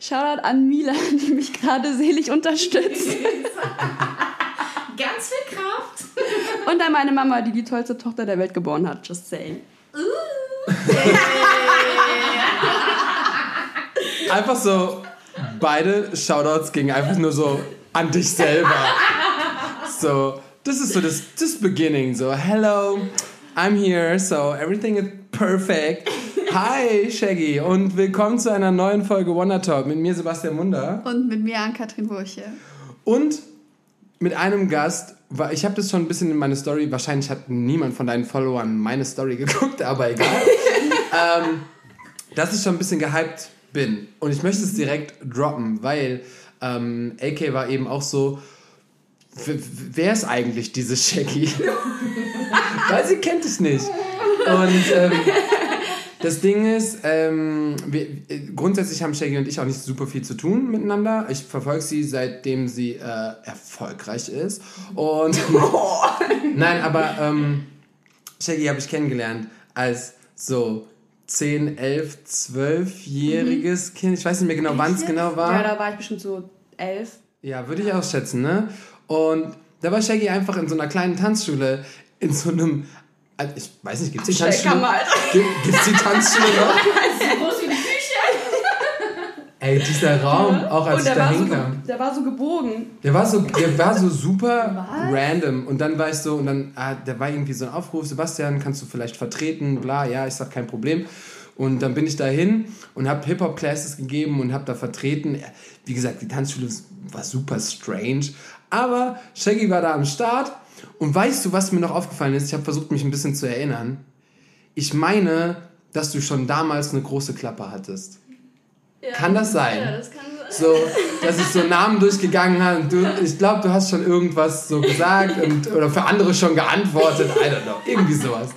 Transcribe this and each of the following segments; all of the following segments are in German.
Shoutout an Mila, die mich gerade selig unterstützt. Ganz viel Kraft. Und an meine Mama, die die tollste Tochter der Welt geboren hat. Just saying. Einfach so, beide Shoutouts gingen einfach nur so an dich selber. So, das ist so das, das Beginning. So, hello, I'm here, so everything is perfect. Hi, Shaggy, und willkommen zu einer neuen Folge Wonder Talk mit mir, Sebastian Munder. Und mit mir, Ann-Kathrin Burche. Und mit einem Gast, weil ich habe das schon ein bisschen in meine Story, wahrscheinlich hat niemand von deinen Followern meine Story geguckt, aber egal. ähm, dass ich schon ein bisschen gehypt bin. Und ich möchte es direkt droppen, weil ähm, AK war eben auch so, wer ist eigentlich diese Shaggy? weil sie kennt es nicht. Und ähm, das Ding ist, ähm, wir, äh, grundsätzlich haben Shaggy und ich auch nicht super viel zu tun miteinander. Ich verfolge sie, seitdem sie äh, erfolgreich ist. Und nein, aber ähm, Shaggy habe ich kennengelernt als so 10, 11, 12-jähriges Kind. Ich weiß nicht mehr genau, wann es genau war. Ja, da war ich bestimmt so elf. Ja, würde ich auch schätzen, ne? Und da war Shaggy einfach in so einer kleinen Tanzschule, in so einem, also ich weiß nicht, gibt es die Tanzschule? Gibt es die Tanzschule noch? So groß wie die Küche. Ey, dieser Raum, auch als ich da war, so, hinkam. der war so gebogen. Der war so, der war so super Was? random. Und dann war ich so, und dann, ah, da war irgendwie so ein Aufruf, Sebastian, kannst du vielleicht vertreten? Bla, ja, ich sag kein Problem. Und dann bin ich dahin und habe Hip-Hop-Classes gegeben und habe da vertreten. Wie gesagt, die Tanzschule war super strange. Aber Shaggy war da am Start. Und weißt du, was mir noch aufgefallen ist? Ich habe versucht, mich ein bisschen zu erinnern. Ich meine, dass du schon damals eine große Klappe hattest. Kann das sein? Ja, das kann sein. So, dass ich so Namen durchgegangen habe. Du, ich glaube, du hast schon irgendwas so gesagt und, oder für andere schon geantwortet. I don't know. Irgendwie sowas.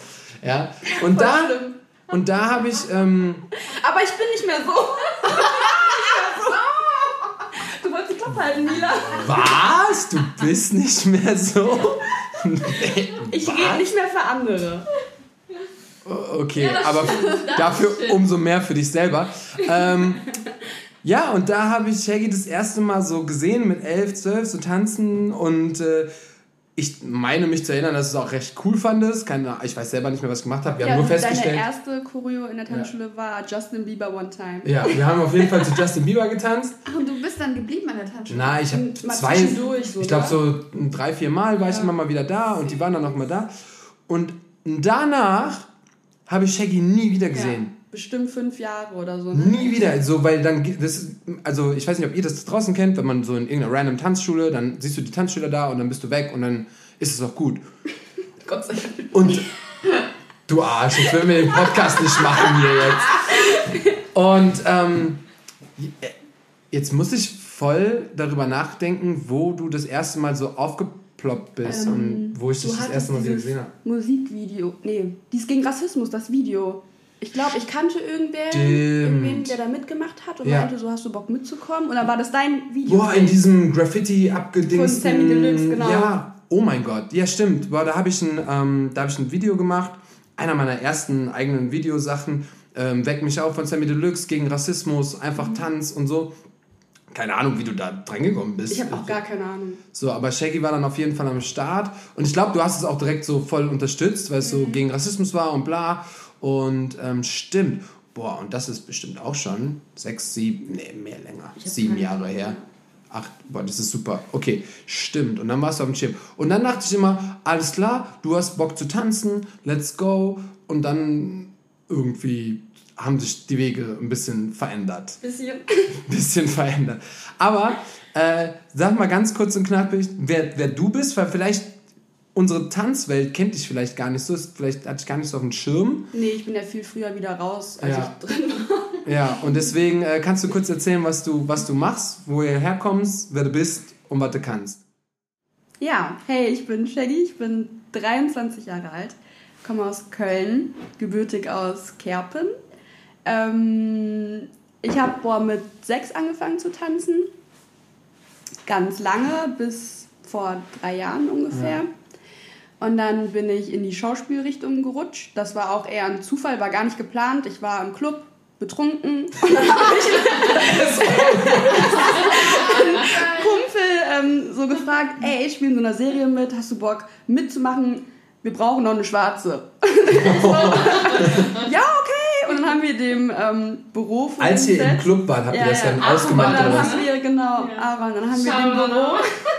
Ja. Und da, schlimm. und da habe ich, ähm, Aber ich bin nicht mehr so. Du wolltest die Klappe halten, Mila. was? Du bist nicht mehr so? Ich rede nicht mehr für andere. Okay, aber dafür umso mehr für dich selber. Ähm, ja, und da habe ich Shaggy das erste Mal so gesehen mit 11, 12, so tanzen und äh, ich meine mich zu erinnern, dass du es auch recht cool fandest. Keine, ich weiß selber nicht mehr, was ich gemacht habe. Wir Ja, haben nur deine festgestellt. erste Choreo in der Tanzschule war Justin Bieber One Time. Ja, wir haben auf jeden Fall zu Justin Bieber getanzt. Ach, und du bist dann geblieben an der Tanzschule? Na, ich habe zwei, so, ich glaube so drei, vier Mal war ich immer mal wieder da und die waren dann auch mal da. Und danach habe ich Shaggy nie wieder gesehen. Bestimmt fünf Jahre oder so. Ne? Nie wieder, so, weil dann, das, also ich weiß nicht, ob ihr das draußen kennt, wenn man so in irgendeiner random Tanzschule, dann siehst du die Tanzschüler da und dann bist du weg und dann ist es auch gut. Gott sei Dank. Und du Arsch, jetzt will wir den Podcast nicht machen hier jetzt. Und ähm, jetzt muss ich voll darüber nachdenken, wo du das erste Mal so aufgeploppt bist und wo ich dich Ähm, das erste Mal wieder gesehen habe. Musikvideo. Nee, dies gegen Rassismus, das Video. Ich glaube, ich kannte irgendwer, irgendwen, der da mitgemacht hat und Ja. meinte, so hast du Bock mitzukommen. Und dann war das dein Video. Boah, in diesem Graffiti abgedingsten... Von Sammy Deluxe, genau. Ja, oh mein Gott. Ja, stimmt. Boah, da habe ich, ein, ähm, da hab ich ein Video gemacht. Einer meiner ersten eigenen Videosachen. Ähm, Weck mich auf von Sammy Deluxe gegen Rassismus, einfach Mhm. Tanz und so. Keine Ahnung, wie du da dran gekommen bist. Ich habe auch gar keine Ahnung. So, aber Shaggy war dann auf jeden Fall am Start. Und ich glaube, du hast es auch direkt so voll unterstützt, weil es so Mhm. gegen Rassismus war und bla. Und ähm, stimmt. Boah, und das ist bestimmt auch schon sechs, sieben, nee, mehr länger. Sieben Jahre her. Acht, boah, das ist super. Okay, stimmt. Und dann warst du auf dem Chip. Und dann dachte ich immer, alles klar, du hast Bock zu tanzen, let's go. Und dann irgendwie haben sich die Wege ein bisschen verändert Bisschen. bisschen verändert. Aber äh, sag mal ganz kurz und knackig, wer, wer du bist, weil vielleicht unsere Tanzwelt kennt dich vielleicht gar nicht so, ist vielleicht hat dich gar nicht so auf dem Schirm. Nee, ich bin ja viel früher wieder raus, als Ja. ich drin war. Ja, und deswegen äh, kannst du kurz erzählen, was du, was du machst, wo du herkommst, wer du bist und was du kannst. Ja, hey, ich bin Shaggy, ich bin 23 Jahre alt, komme aus Köln, gebürtig aus Kerpen. Ähm, ich habe mit sechs angefangen zu tanzen, ganz lange, bis vor drei Jahren ungefähr. Und dann bin ich in die Schauspielrichtung gerutscht. Das war auch eher ein Zufall, war gar nicht geplant. Ich war im Club betrunken und dann habe ich einen Kumpel ähm, so gefragt, ey, ich spiele in so einer Serie mit, hast du Bock mitzumachen? Wir brauchen noch eine Schwarze. so. ja, dann haben wir dem ähm, Büro von Als ihr im Club wart, habt ihr das dann Ach, ausgemacht dann oder was? haben wir, genau, Ja. Aaron, dann haben wir dem Büro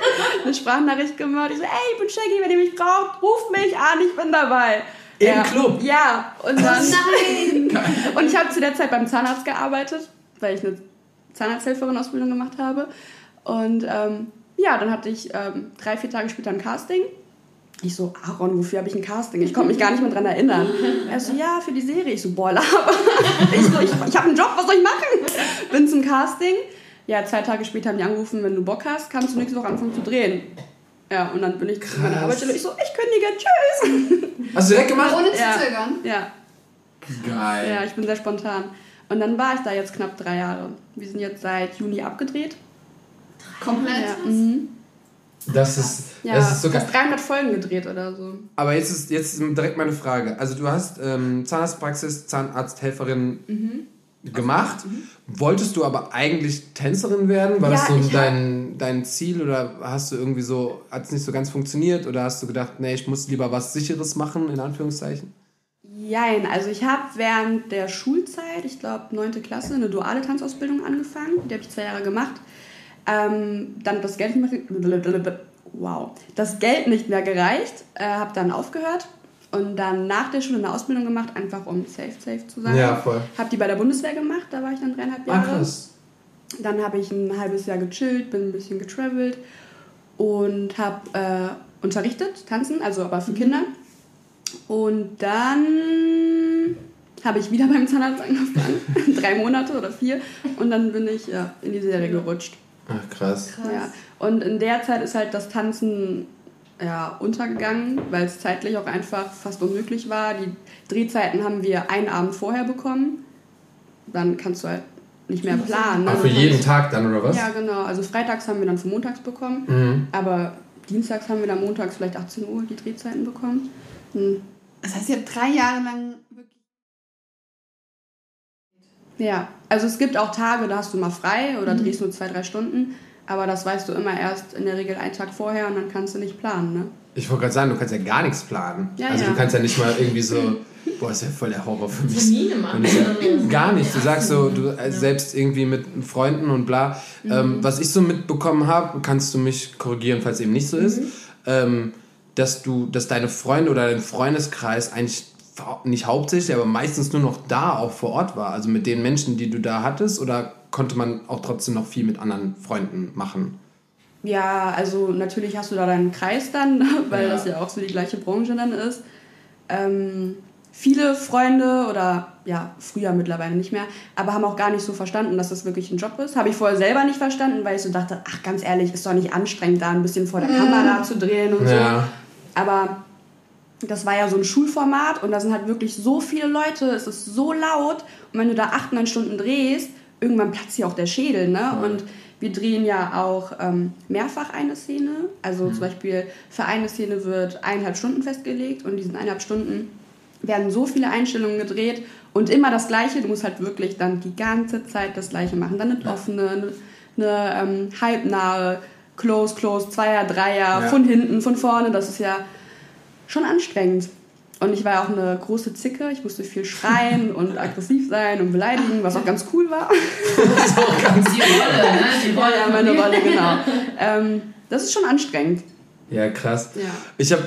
eine Sprachnachricht gemacht. Ich so, ey, ich bin Shaggy, wenn ihr mich braucht, ruft mich an, ich bin dabei. Im ja. Club? Ja, und dann... Nein! Und ich habe zu der Zeit beim Zahnarzt gearbeitet, weil ich eine Zahnarzthelferin-Ausbildung gemacht habe. Und ähm, ja, dann hatte ich ähm, drei, vier Tage später ein Casting. Ich so, Aaron, wofür habe ich ein Casting? Ich konnte mich gar nicht mehr dran erinnern. Er so, ja, für die Serie. Ich so, boah, laber. Ich so, ich, ich habe einen Job, was soll ich machen? Bin zum Casting. Ja, zwei Tage später haben die angerufen, wenn du Bock hast, kannst du nächste Woche anfangen zu drehen. Ja, und dann bin ich zu meiner Krass. Arbeitsstelle. Ich so, ich kündige, tschüss. Hast du direkt gemacht? Ohne zu Ja. zögern. Ja, Geil. ja, ich bin sehr spontan. Und dann war ich da jetzt knapp drei Jahre. Wir sind jetzt seit Juni abgedreht. Komplett. Ja, mhm. Das ist, ja das ist so geil. fast 300 Folgen gedreht oder so. Aber jetzt ist, jetzt ist direkt meine Frage. Also du hast ähm, Zahnarztpraxis, Zahnarzthelferin Mhm. gemacht. Wolltest du aber eigentlich Tänzerin werden? War das Ja, so ich hab- dein, dein Ziel oder hast du irgendwie so, hat es nicht so ganz funktioniert oder hast du gedacht, nee, ich muss lieber was Sicheres machen, in Anführungszeichen? Jein, also ich habe während der Schulzeit, ich glaube 9. Klasse, eine duale Tanzausbildung angefangen. Die habe ich zwei Jahre gemacht. Ähm, dann das Geld nicht mehr, wow, das Geld nicht mehr gereicht, äh, habe dann aufgehört und dann nach der Schule eine Ausbildung gemacht, einfach um safe, safe zu sein. Ja, voll. Habe die bei der Bundeswehr gemacht, da war ich dann dreieinhalb Ah, Jahre. krass. Dann habe ich ein halbes Jahr gechillt, bin ein bisschen getravelt und habe äh, unterrichtet, tanzen, also aber für Kinder. Und dann habe ich wieder beim Zahnarzt angefangen, drei Monate oder vier. Und dann bin ich ja, in die Serie gerutscht. Ach, krass. Ja. Und in der Zeit ist halt das Tanzen ja, untergegangen, weil es zeitlich auch einfach fast unmöglich war. Die Drehzeiten haben wir einen Abend vorher bekommen. Dann kannst du halt nicht mehr planen. ne? Du für jeden kannst- Tag dann, oder was? Ja, genau. Also freitags haben wir dann für montags bekommen, Mhm. aber dienstags haben wir dann montags vielleicht 18 Uhr die Drehzeiten bekommen. Hm. Das heißt, ihr habt drei Jahre lang wirklich. Ja, also es gibt auch Tage, da hast du mal frei oder Mhm. drehst nur zwei, drei Stunden, aber das weißt du immer erst in der Regel einen Tag vorher und dann kannst du nicht planen, ne? Ich wollte gerade sagen, du kannst ja gar nichts planen. Ja, also ja. du kannst ja nicht mal irgendwie so, boah, ist ja voll der Horror für mich. Termine machen. So. Gar nicht. Du sagst so, du Ja. selbst irgendwie mit Freunden und bla. Ähm, was ich so mitbekommen habe, kannst du mich korrigieren, falls eben nicht so ist, ähm, dass du, dass deine Freunde oder dein Freundeskreis eigentlich nicht hauptsächlich, aber meistens nur noch da auch vor Ort war. Also mit den Menschen, die du da hattest, oder konnte man auch trotzdem noch viel mit anderen Freunden machen? Ja, also natürlich hast du da deinen Kreis dann, weil Ja. das ja auch so die gleiche Branche dann ist. Ähm, viele Freunde oder ja, früher mittlerweile nicht mehr, aber haben auch gar nicht so verstanden, dass das wirklich ein Job ist. Habe ich vorher selber nicht verstanden, weil ich so dachte, ach ganz ehrlich, ist doch nicht anstrengend, da ein bisschen vor der Kamera zu drehen und so. Ja. Aber das war ja so ein Schulformat und da sind halt wirklich so viele Leute, es ist so laut und wenn du da acht, neun Stunden drehst, irgendwann platzt hier auch der Schädel, ne? Und wir drehen ja auch ähm, mehrfach eine Szene. Also zum Beispiel für eine Szene wird eineinhalb Stunden festgelegt und in diesen eineinhalb Stunden werden so viele Einstellungen gedreht und immer das Gleiche. Du musst halt wirklich dann die ganze Zeit das Gleiche machen. Dann eine offene, eine, eine ähm, halbnahe, close, close, Zweier, Dreier, Ja. von hinten, von vorne. Das ist ja schon anstrengend. Und ich war auch eine große Zicke. Ich musste viel schreien und aggressiv sein und beleidigen, was auch ganz cool war. Die Rolle, ne? Die War Rolle. ja meine Rolle, genau. Ähm, das ist schon anstrengend. Ja, krass. Ja. Ich habe,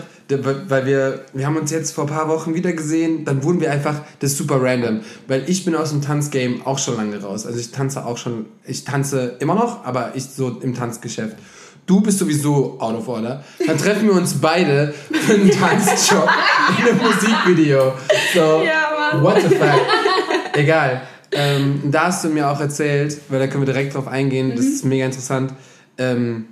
weil wir, wir haben uns jetzt vor ein paar Wochen wieder gesehen, dann wurden wir einfach, das ist super random, weil ich bin aus dem Tanzgame auch schon lange raus. Also ich tanze auch schon, ich tanze immer noch, aber ich so im Tanzgeschäft. Du bist sowieso out of order. Dann treffen wir uns beide für einen Tanzjob in einem Musikvideo. So, Ja, Mann. what the fuck. Egal. Ähm, da hast du mir auch erzählt, weil da können wir direkt drauf eingehen, das ist mega interessant, ähm,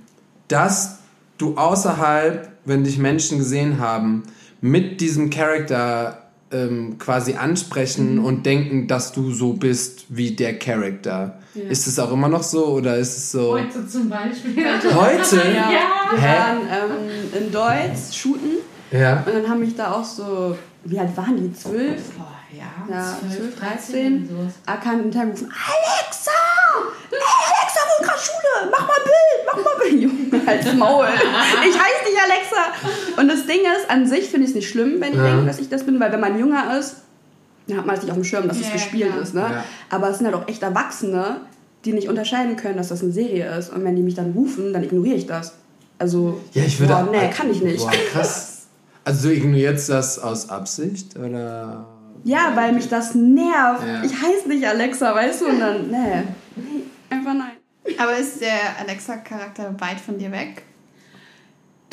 dass du außerhalb, wenn dich Menschen gesehen haben, mit diesem Charakter ähm, quasi ansprechen und denken, dass du so bist wie der Charakter. Ja. Ist es auch immer noch so oder ist es so? Heute zum Beispiel. Heute? Ja. Ja. Wir Hä? waren ähm, in Deutsch shooten Ja. und dann haben mich da auch so, wie alt waren die? Zwölf? Boah, ja, Ja, 12, 12, 13. sowas. erkannt und haben gerufen, Alexa! Alexa wohnt gerade Schule! Mach mal Bild! Mach mal Bild! Junge. Halt's Maul. Ich heiße nicht Alexa. Und das Ding ist, an sich finde ich es nicht schlimm, wenn ich Ja. denke, dass ich das bin, weil wenn man jünger ist, dann hat man es nicht auf dem Schirm, dass es Ja, gespielt klar. ist. Ne? Ja. Aber es sind halt auch echt Erwachsene, die nicht unterscheiden können, dass das eine Serie ist. Und wenn die mich dann rufen, dann ignoriere ich das. Also, Ja, ich würde. boah, nee, kann ich nicht. Boah, krass. Also du ignorierst das aus Absicht oder? Ja, weil mich das nervt. Ja. Ich heiße nicht Alexa, weißt du? Und dann, nee, nee einfach nein. Aber ist der Alexa-Charakter weit von dir weg?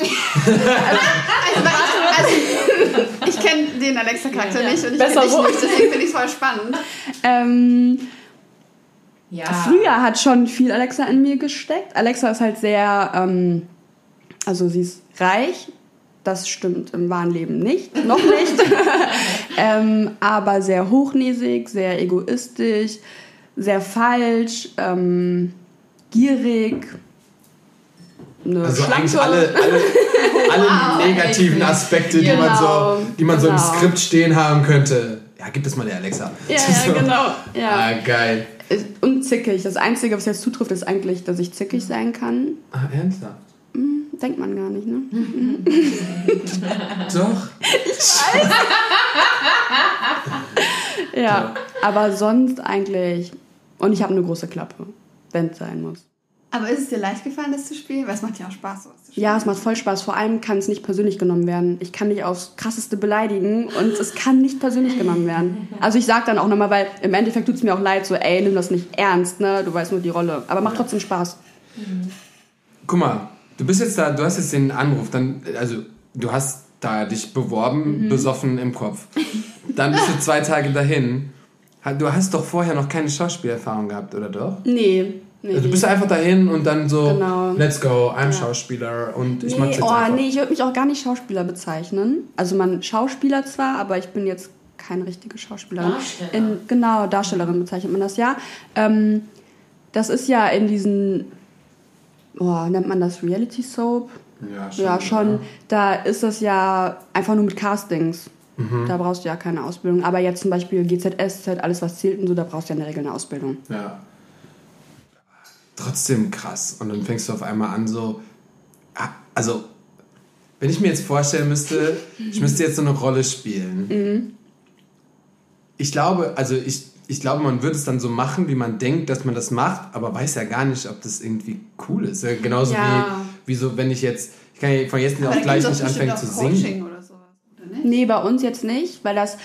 also, also, also, ich kenne den Alexa-Charakter Ja. nicht und ich kenne dich so. nicht, deswegen finde ich es voll spannend. Ähm, Ja. Früher hat schon viel Alexa in mir gesteckt. Alexa ist halt sehr, ähm, also sie ist reich. Das stimmt im wahren Leben nicht, noch nicht. ähm, aber sehr hochnäsig, sehr egoistisch, sehr falsch, ähm, gierig. Also eigentlich alle, alle, alle Wow, negativen echt. Aspekte, die man Genau, so, die man so im genau. Skript stehen haben könnte. Ja, gib es mal der Alexa. Ja, So. ja, genau. Ja. Ah, geil. Und zickig. Das Einzige, was jetzt zutrifft, ist eigentlich, dass ich zickig sein kann. Ah, ernsthaft? Denkt man gar nicht, ne? Doch. Ja, aber sonst eigentlich. Und ich habe eine große Klappe, wenn es sein muss. Aber ist es dir leicht gefallen, das zu spielen? Weil es macht ja auch Spaß, sowas zu spielen. Ja, es macht voll Spaß. Vor allem kann es nicht persönlich genommen werden. Ich kann dich aufs krasseste beleidigen und es kann nicht persönlich genommen werden. Also ich sag dann auch nochmal, weil im Endeffekt tut es mir auch leid, so ey, nimm das nicht ernst, ne? Du weißt nur die Rolle. Aber macht trotzdem Spaß. Guck mal, du bist jetzt da, du hast jetzt den Anruf, dann, also du hast da dich beworben, besoffen im Kopf. Dann bist du zwei Tage dahin. Du hast doch vorher noch keine Schauspielerfahrung gehabt, oder doch? Nee. nee Also du bist einfach dahin und dann so, Genau. let's go, I'm Schauspieler und ich mach's Nee, jetzt oh, einfach. nee, ich würde mich auch gar nicht Schauspieler bezeichnen. Also man Schauspieler zwar, aber ich bin jetzt keine richtige Schauspielerin. Darsteller. In, genau, Darstellerin bezeichnet man das ja. Ähm, das ist ja in diesen, oh, nennt man das Reality Soap? Ja, schon. Ja, schon. Da ist das ja einfach nur mit Castings. Mhm. Da brauchst du ja keine Ausbildung. Aber jetzt zum Beispiel GZSZ, alles was zählt und so, da brauchst du ja in der Regel eine Ausbildung. Ja. Trotzdem krass. Und dann fängst du auf einmal an so, ah, also, wenn ich mir jetzt vorstellen müsste, ich müsste jetzt so eine Rolle spielen. Mhm. Ich glaube, also ich, ich glaube, man würde es dann so machen, wie man denkt, dass man das macht, aber weiß ja gar nicht, ob das irgendwie cool ist. Genauso Ja. wie, wie so, wenn ich jetzt, ich kann ja von jetzt auf gleich nicht anfangen zu auch singen. Coaching oder? Nee, bei uns jetzt nicht, weil das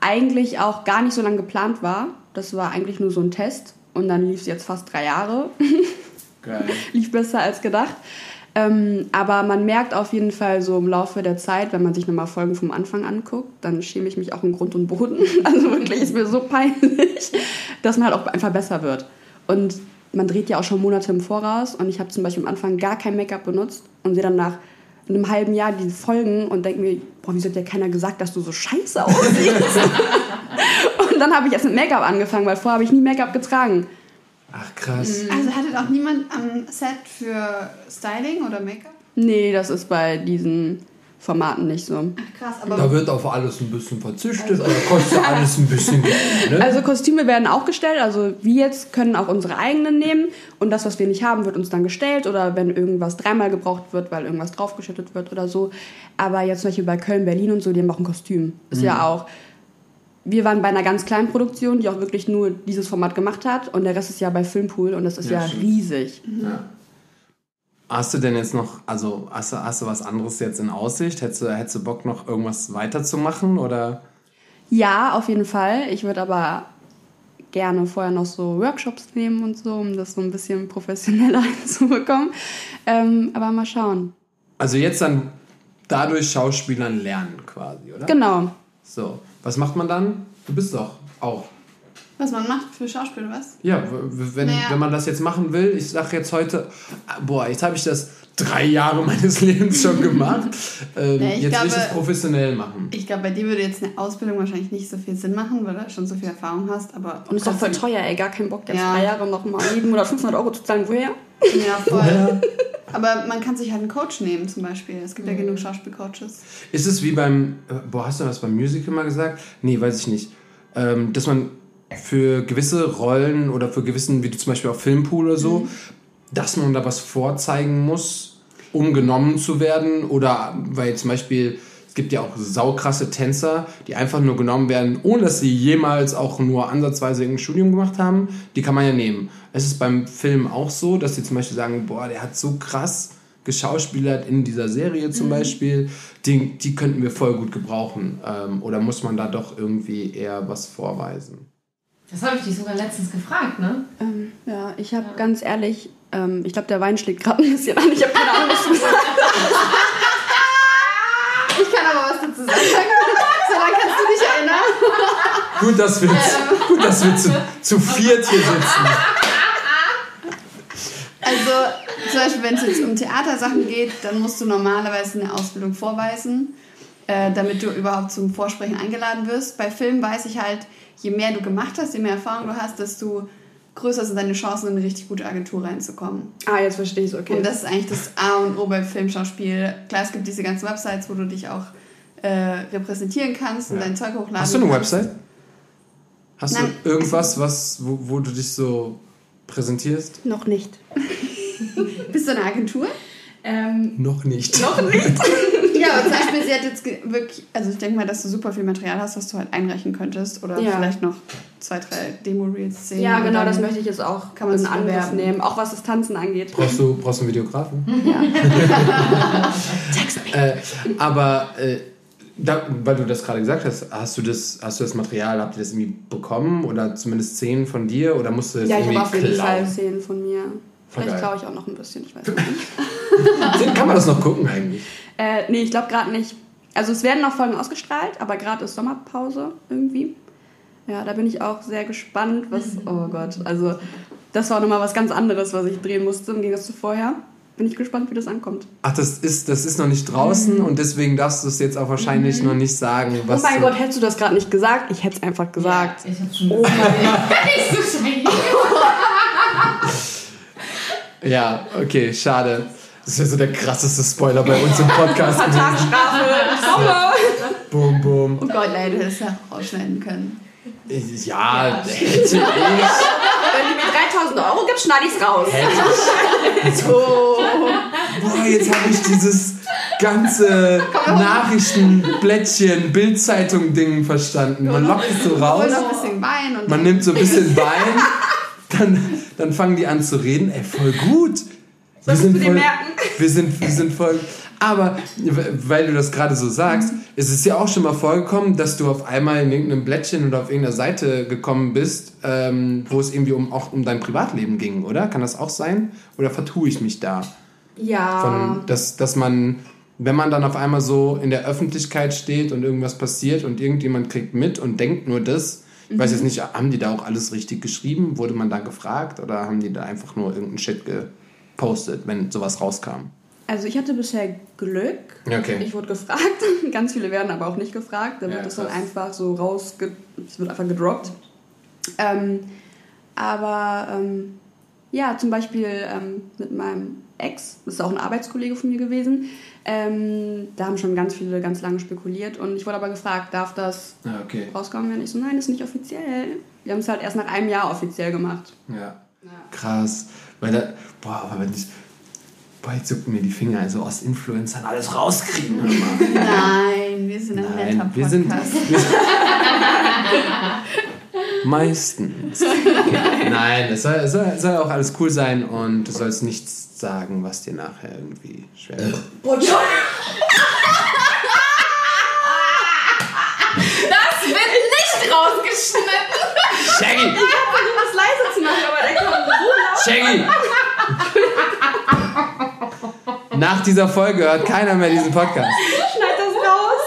eigentlich auch gar nicht so lange geplant war. Das war eigentlich nur so ein Test und dann lief es jetzt fast drei Jahre. Geil. lief besser als gedacht. Ähm, aber man merkt auf jeden Fall so im Laufe der Zeit, wenn man sich nochmal Folgen vom Anfang anguckt, dann schäme ich mich auch in Grund und Boden. Also wirklich ist mir so peinlich, dass man halt auch einfach besser wird. Und man dreht ja auch schon Monate im Voraus und ich habe zum Beispiel am Anfang gar kein Make-up benutzt und sehe dann nach einem halben Jahr die Folgen und denke mir, boah, wieso hat dir keiner gesagt, dass du so scheiße aussiehst? und dann habe ich erst mit Make-up angefangen, weil vorher habe ich nie Make-up getragen. Ach krass. Also hattet auch niemand am Set für Styling oder Make-up? Nee, das ist bei diesen Formaten nicht so. Ach krass, aber Da wird auf alles ein bisschen verzichtet, da kostet alles ein bisschen Geld. Ne? Also Kostüme werden auch gestellt, also wir jetzt können auch unsere eigenen nehmen und das, was wir nicht haben, wird uns dann gestellt oder wenn irgendwas dreimal gebraucht wird, weil irgendwas draufgeschüttet wird oder so. Aber jetzt zum Beispiel bei Köln, Berlin und so, die haben auch ein Kostüm. Ist ja auch. Wir waren bei einer ganz kleinen Produktion, die auch wirklich nur dieses Format gemacht hat und der Rest ist ja bei Filmpool und das ist Ja, ja, riesig. Hast du denn jetzt noch, also hast du, hast du was anderes jetzt in Aussicht? Hättest du, hättest du Bock noch irgendwas weiterzumachen oder? Ja, auf jeden Fall. Ich würde aber gerne vorher noch so Workshops nehmen und so, um das so ein bisschen professioneller hinzubekommen. Ähm, aber mal schauen. Also jetzt dann dadurch Schauspielern lernen quasi, oder? Genau. So, was macht man dann? Du bist doch auch. Was man macht für Schauspiel, oder was? Ja, wenn, Naja. wenn man das jetzt machen will, ich sage jetzt heute, ah, boah, jetzt habe ich das drei Jahre meines Lebens schon gemacht. Ähm, Ja, ich jetzt will ich glaube- das professionell machen. Ich glaube, bei dir würde jetzt eine Ausbildung wahrscheinlich nicht so viel Sinn machen, weil du schon so viel Erfahrung hast, aber... Und ist doch voll teuer, ey. Gar kein Bock, jetzt Ja. drei Jahre noch mal 700 oder 500 Euro zu zahlen. Woher? Ja, voll. Aber man kann sich halt einen Coach nehmen zum Beispiel. Es gibt ja genug Schauspielcoaches. Ist es wie beim, äh, boah, hast du das beim Musical mal gesagt? Nee, weiß ich nicht. Ähm, dass man für gewisse Rollen oder für gewissen, wie du zum Beispiel auf Filmpool oder so, dass man da was vorzeigen muss. um genommen zu werden oder weil zum Beispiel es gibt ja auch saukrasse Tänzer, die einfach nur genommen werden, ohne dass sie jemals auch nur ansatzweise irgendein Studium gemacht haben. Die kann man ja nehmen. Es ist beim Film auch so, dass sie zum Beispiel sagen, boah, der hat so krass geschauspielert in dieser Serie zum Beispiel, die, die könnten wir voll gut gebrauchen. Ähm, oder muss man da doch irgendwie eher was vorweisen? Das habe ich dich sogar letztens gefragt, ne? Ähm, ja, ich habe ganz ehrlich, ähm, ich glaube, der Wein schlägt gerade ein bisschen an. Ich habe keine Ahnung, was du gesagt hast. Ich kann aber was dazu sagen. So, dann kannst du dich erinnern. Gut, dass wir, gut, dass wir zu, zu viert hier sitzen. Also zum Beispiel, wenn es jetzt um Theatersachen geht, dann musst du normalerweise eine Ausbildung vorweisen, äh, damit du überhaupt zum Vorsprechen eingeladen wirst. Bei Filmen weiß ich halt, je mehr du gemacht hast, je mehr Erfahrung du hast, desto größer sind deine Chancen, in eine richtig gute Agentur reinzukommen. Ah, jetzt verstehe ich es, okay. Und das ist eigentlich das A und O bei Filmschauspiel. Klar, es gibt diese ganzen Websites, wo du dich auch äh, repräsentieren kannst und Ja. dein Zeug hochladen Hast du eine kannst. Website? Hast Nein. du irgendwas, was, wo, wo du dich so präsentierst? Noch nicht. Bist du eine Agentur? Ähm, Noch nicht. noch nicht. Ja, aber zum Beispiel, sie hat jetzt wirklich, also ich denke mal, dass du super viel Material hast, was du halt einreichen könntest. Oder Ja. vielleicht noch zwei, drei Demo-Reels sehen. ja, genau, das möchte ich jetzt auch kann man in Angriff nehmen. Auch was das Tanzen angeht. Brauchst du, brauchst du einen Videografen? Ja. Äh, aber äh, da, weil du das gerade gesagt hast, hast du das, hast du das Material, habt ihr das irgendwie bekommen oder zumindest Szenen von dir oder musst du das Ja, ich irgendwie habe auf jeden? Fall Szenen von mir. Vielleicht klaue ich auch noch ein bisschen, ich weiß nicht. Kann man das noch gucken eigentlich? Äh, nee, ich glaube gerade nicht. Also es werden noch Folgen ausgestrahlt, aber gerade ist Sommerpause irgendwie. Ja, da bin ich auch sehr gespannt, was. Oh Gott, also das war nochmal was ganz anderes, was ich drehen musste im Gegensatz zu vorher. Bin ich gespannt, wie das ankommt. Ach, das ist, das ist noch nicht draußen und deswegen darfst du es jetzt auch wahrscheinlich noch nicht sagen. Was oh mein Gott, hättest du das gerade nicht gesagt? Ich hätte es einfach gesagt. Ja, ich hab's schon gesagt. Nicht so schnell. Ja, okay, schade. Das ist ja so der krasseste Spoiler bei uns im Podcast. Vertragsstrafe, Sommer. Boom, boom. Oh Gott, leider hätte es ja rausschneiden können. Ja, hätte ich. Wenn du mir 3000 Euro gibst, schneide ich es raus. Boah, jetzt habe ich dieses ganze Nachrichtenblättchen, Bildzeitung-Ding verstanden. Man lockt es so raus, Und noch ein bisschen Wein und man nimmt so ein bisschen Wein, dann, dann fangen die an zu reden. Ey, voll gut. Wir dir voll, merken? wir sind, wir sind voll. Aber weil du das gerade so sagst, es ist ja auch schon mal vorgekommen, dass du auf einmal in irgendeinem Blättchen oder auf irgendeiner Seite gekommen bist, ähm, wo es irgendwie um, auch um dein Privatleben ging, oder? Kann das auch sein? Oder vertue ich mich da? Ja. Von, dass, dass man, wenn man dann auf einmal so in der Öffentlichkeit steht und irgendwas passiert und irgendjemand kriegt mit und denkt nur das, ich weiß jetzt nicht, haben die da auch alles richtig geschrieben? Wurde man da gefragt oder haben die da einfach nur irgendeinen Shit gepostet, wenn sowas rauskam? Also ich hatte bisher Glück. Okay. Ich wurde gefragt. Ganz viele werden aber auch nicht gefragt. Da wird Ja, es dann einfach so rausge... Es wird einfach gedroppt. Ähm, aber ähm, ja, zum Beispiel ähm, mit meinem Ex, das ist auch ein Arbeitskollege von mir gewesen, ähm, da haben schon ganz viele ganz lange spekuliert und ich wurde aber gefragt, darf das Ja, okay. rauskommen werden? Ich so, nein, ist nicht offiziell. Wir haben es halt erst nach einem Jahr offiziell gemacht. Ja. Krass. Weil da, boah, aber wenn ich, boah, jetzt jucken mir die Finger, also aus Influencern alles rauskriegen. Nein, wir sind ein netter Podcast. wir sind. Wir sind Meistens. Nein, es soll, es, soll, es soll auch alles cool sein und du sollst nichts sagen, was dir nachher irgendwie schwer wird. Das wird nicht rausgeschnitten. Shaggy! das leise zu machen, aber der kommt so laut. Shaggy! Nach dieser Folge hört keiner mehr diesen Podcast. Schneid das raus.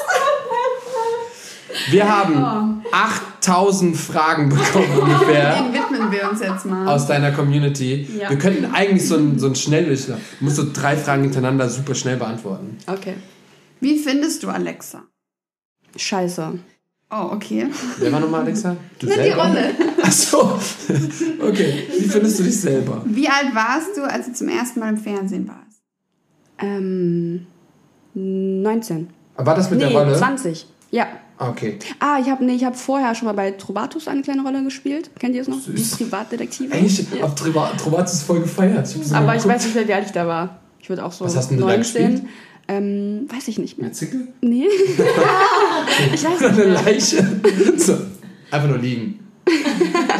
Wir haben 8000 Fragen bekommen ungefähr. Dem widmen wir uns jetzt mal. aus deiner Community. Ja. Wir könnten eigentlich so ein, so ein Schnelldurchlauf. Du musst so drei Fragen hintereinander super schnell beantworten. Okay. Wie findest du Alexa? Scheiße. Oh, okay. Wer war nochmal Alexa? Du Die Rolle. Achso. Okay. Wie findest du dich selber? Wie alt warst du, als du zum ersten Mal im Fernsehen warst? Ähm, 19. War das mit nee, der Rolle? 20. Ja. Ah, Okay. Ah, ich habe nee, ich hab vorher schon mal bei Trovatus eine kleine Rolle gespielt. Kennt ihr es noch? Die Süß. Privatdetektive. Eigentlich, auf Trovatus voll gefeiert. Ich Aber ich weiß nicht mehr, wie alt ich da war. Ich würde auch so Was hast denn du da 19. Ähm, weiß ich nicht mehr. Eine Zicke? Nee. ich weiß nicht. eine Leiche? So, einfach nur liegen. Ich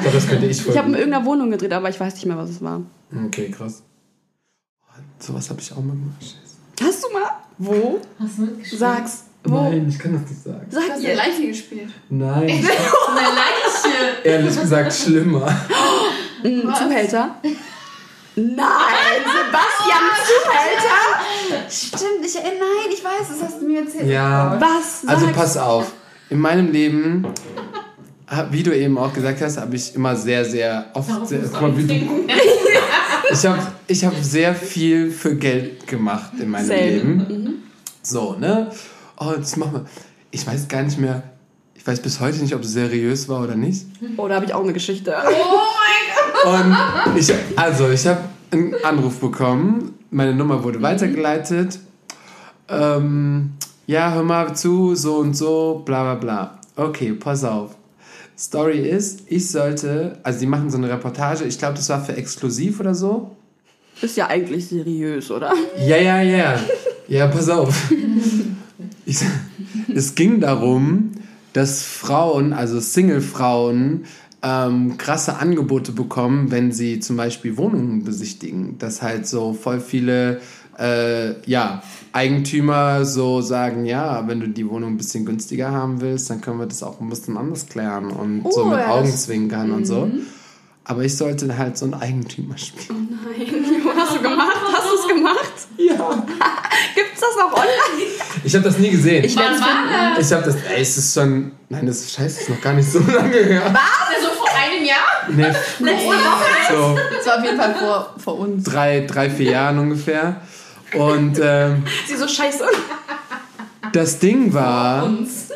glaube, das könnte ich voll Ich habe in irgendeiner Wohnung gedreht, aber ich weiß nicht mehr, was es war. Okay, krass. Sowas habe ich auch mal gemacht. Scheiße. Hast du mal? Wo? Hast du mitgespielt? Sag's. Wo? Nein, ich kann das nicht sagen. Du Sag hast eine. Leiche gespielt. Nein, Eine Leiche. ehrlich gesagt schlimmer. Ein Was? Zuhälter? Nein, Sebastian Zuhälter? Stimmt, ich erinnere. Nein, ich weiß, das hast du mir erzählt. Ja. Was? Also Sag's. pass auf. In meinem Leben, wie du eben auch gesagt hast, habe ich immer sehr, sehr oft. Sehr, du guck mal, wie du, trinken. ich habe ich hab sehr viel für Geld gemacht in meinem Same. Leben. So, ne? Oh, das machen wir. Ich weiß gar nicht mehr. Ich weiß bis heute nicht, ob es seriös war oder nicht. Oh, da habe ich auch eine Geschichte. Und ich, also, ich habe einen Anruf bekommen. Meine Nummer wurde weitergeleitet. Ähm, ja, hör mal zu, so und so, bla bla bla. Okay, pass auf. Story ist, ich sollte, also die machen so eine Reportage, ich glaube, das war für exklusiv oder so. Ist ja eigentlich seriös, oder? Ja, ja, ja. Ja, pass auf. Ich, es ging darum, dass Frauen, also Single-Frauen, ähm, krasse Angebote bekommen, wenn sie zum Beispiel Wohnungen besichtigen. Dass halt so voll viele äh, ja, Eigentümer so sagen, ja, wenn du die Wohnung ein bisschen günstiger haben willst, dann können wir das auch ein bisschen anders klären und so Oh, mit ja, das- Augenzwinkern und so. Aber ich sollte halt so ein Eigentümer spielen. Nein. Was hast du gemacht? Hast du es gemacht? Ja. Gibt's das auch online? Ich habe das nie gesehen. Ich war das? Ich habe das, ey, es ist schon, nein, das ist scheiße, ist noch gar nicht so lange her. Also vor einem Jahr? Nee, Letzte Woche? so Das war auf jeden Fall vor, vor uns. drei, drei, vier Jahren ungefähr. Und ähm, Sie so scheiße. das Ding war,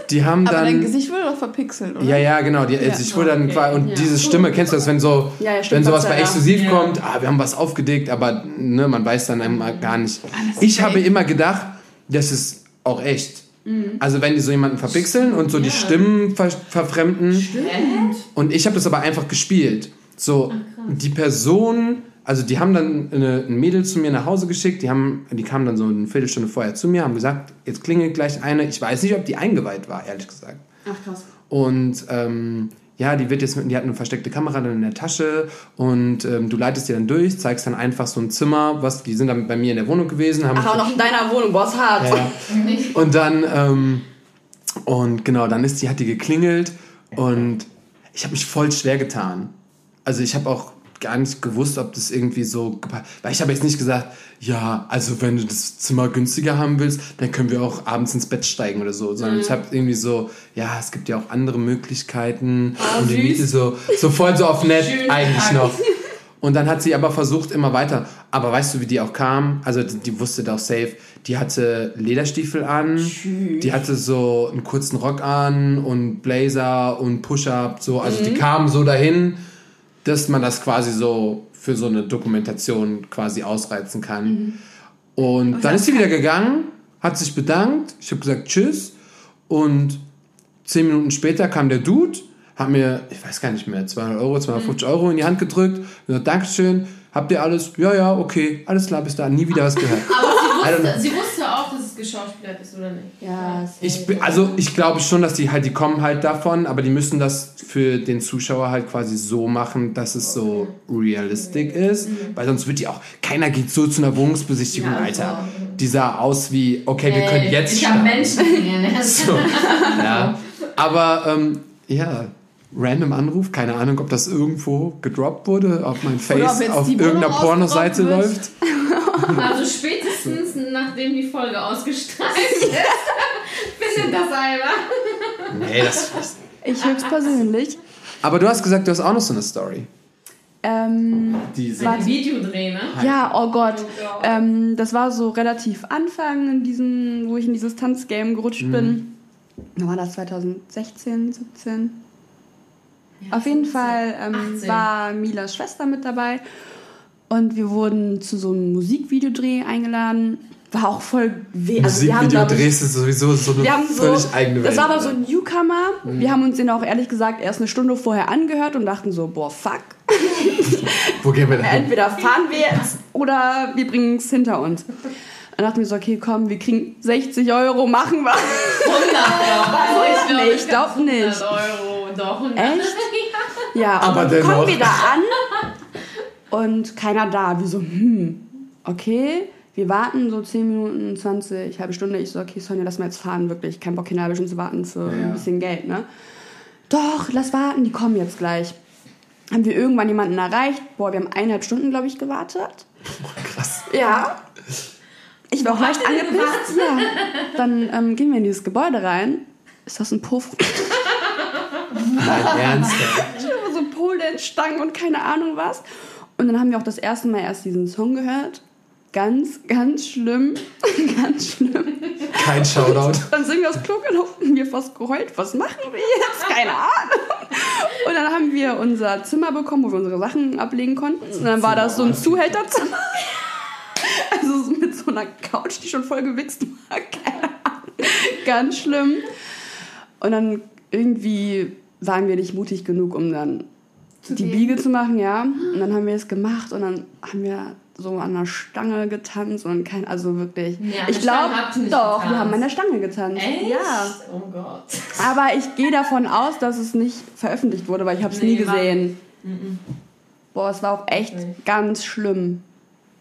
die haben Aber dein dann. Gesicht wurde doch verpixelt, oder? Ja, ja, genau. Die, also ich wurde dann quasi, und diese Stimme, kennst du das, wenn so, Ja, ja, wenn stimmt, sowas Gott bei exklusiv Ja. kommt, ah, wir haben was aufgedeckt, aber ne, man weiß dann immer gar nicht. Ich habe immer gedacht, das ist auch echt. Also wenn die so jemanden verpixeln und so die Stimmen ver verfremden. Stimmt. Und ich habe das aber einfach gespielt. So, die Person, also die haben dann eine, ein Mädel zu mir nach Hause geschickt, die, haben, die kamen dann so eine Viertelstunde vorher zu mir, haben gesagt, jetzt klingelt gleich eine. Ich weiß nicht, ob die eingeweiht war, ehrlich gesagt. Ach krass. Und ähm, ja, die wird jetzt, mit- die hat eine versteckte Kamera dann in der Tasche und ähm, du leitest die dann durch, zeigst dann einfach so ein Zimmer, was, die sind dann bei mir in der Wohnung gewesen, haben Ach, auch noch in deiner Wohnung, Boss hart. ja, ja. Und dann, ähm, und genau, dann ist die, hat die geklingelt und ich habe mich voll schwer getan. Also ich habe auch gar nicht gewusst, ob das irgendwie so, weil ich habe jetzt nicht gesagt, ja, also wenn du das Zimmer günstiger haben willst, dann können wir auch abends ins Bett steigen oder so, sondern ich habe irgendwie so, ja, es gibt ja auch andere Möglichkeiten und die. Miete so, so voll so auf nett Schön eigentlich gesagt. noch. Und dann hat sie aber versucht immer weiter. Aber weißt du, wie die auch kam? Also die, die wusste doch safe. Die hatte Lederstiefel an. Die hatte so einen kurzen Rock an und Blazer und Push-Up. So. Also die kam so dahin, dass man das quasi so für so eine Dokumentation quasi ausreizen kann. Und dann ist sie wieder gegangen, hat sich bedankt. Ich habe gesagt Tschüss. Und zehn Minuten später kam der Dude, hat mir, ich weiß gar nicht mehr, 200 Euro, 250 Euro in die Hand gedrückt. Gesagt, Dankeschön, habt ihr alles? Ja, ja, okay, alles klar, bis dahin, nie wieder was gehört. Aber sie wusste, sie wusste es geschauspielert ist, oder nicht? Ja, Ich, also ich glaube schon, dass die halt, die kommen halt davon, aber die müssen das für den Zuschauer halt quasi so machen, dass es so realistisch ist, weil sonst wird die auch, keiner geht so zu einer Wohnungsbesichtigung, Ja, Alter. Die sah aus wie, okay, wir Äh, können jetzt Ich habe. Menschen gesehen. So, ja. Aber ähm, ja, random Anruf, keine Ahnung, ob das irgendwo gedroppt wurde, auf mein Face, auf irgendeiner Pornoseite läuft. Also spätestens nachdem die Folge ausgestrahlt ist, findet das einer. Nee, das, das. Ich höchstpersönlich. Aber du hast gesagt, du hast auch noch so eine Story. Ähm, Die Ein Video drehen, ne? ja, oh Gott. Oh Gott. Ähm, das war so relativ Anfang, in diesen, wo ich in dieses Tanzgame gerutscht bin. Wann war das? 2016, 17? Auf jeden Fall ähm, 18. war Milas Schwester mit dabei und wir wurden zu so einem Musikvideodreh eingeladen. War auch voll weh. Also wir haben, Musikvideo glaub ich, drehst ist sowieso so eine wir haben so, völlig eigene Welt. das war aber so ein Newcomer. Wir haben uns den auch ehrlich gesagt erst eine Stunde vorher angehört und dachten so, boah, fuck. Wo gehen wir da hin? Entweder fahren wir jetzt oder wir bringen es hinter uns. Dann dachten wir so, okay, komm, wir kriegen 60 Euro, machen wir. 100 Euro. Nee, ich glaub nicht. 100 Euro. Doch, 100. Echt? Ja, Aber und dann kommen wir da an und keiner da. Wir so, hm, okay. Wir warten so 10 Minuten, 20, halbe Stunde. Ich so, okay, Sonja, lass mal jetzt fahren, wirklich. Kein Bock, hier eine halbe Stunde zu warten für Ja. ein bisschen Geld, ne? Doch, lass warten, die kommen jetzt gleich. Haben wir irgendwann jemanden erreicht? Boah, wir haben eineinhalb Stunden, glaube ich, gewartet. Krass. Ja. Ich war auch leicht angepisst. Ja. Dann ähm, gehen wir in dieses Gebäude rein. Ist das ein Puff? Nein, ernsthaft. so Polenstangen und keine Ahnung was. Und dann haben wir auch das erste Mal erst diesen Song gehört. Ganz, ganz schlimm. ganz schlimm. Kein Shoutout. Dann sind wir aufs Klo gelaufen und wir fast geheult. Was machen wir jetzt? Keine Ahnung. Und dann haben wir unser Zimmer bekommen, wo wir unsere Sachen ablegen konnten. Und dann war das so ein Zuhälterzimmer. Also so mit so einer Couch, die schon voll gewichst war. Keine Ahnung. Ganz schlimm. Und dann irgendwie waren wir nicht mutig genug, um dann die? Biege zu machen, ja. Und dann haben wir es gemacht und dann haben wir so an derStange getanzt und kein, also wirklich. Nee, an ich der glaube, Stange nicht doch, getanzt. wir haben an der Stange getanzt. Echt? Ja. Oh Gott. Aber ich gehe davon aus, dass es nicht veröffentlicht wurde, weil ich habe es Nee, nie gesehen. Boah, es war auch echt Okay. ganz schlimm.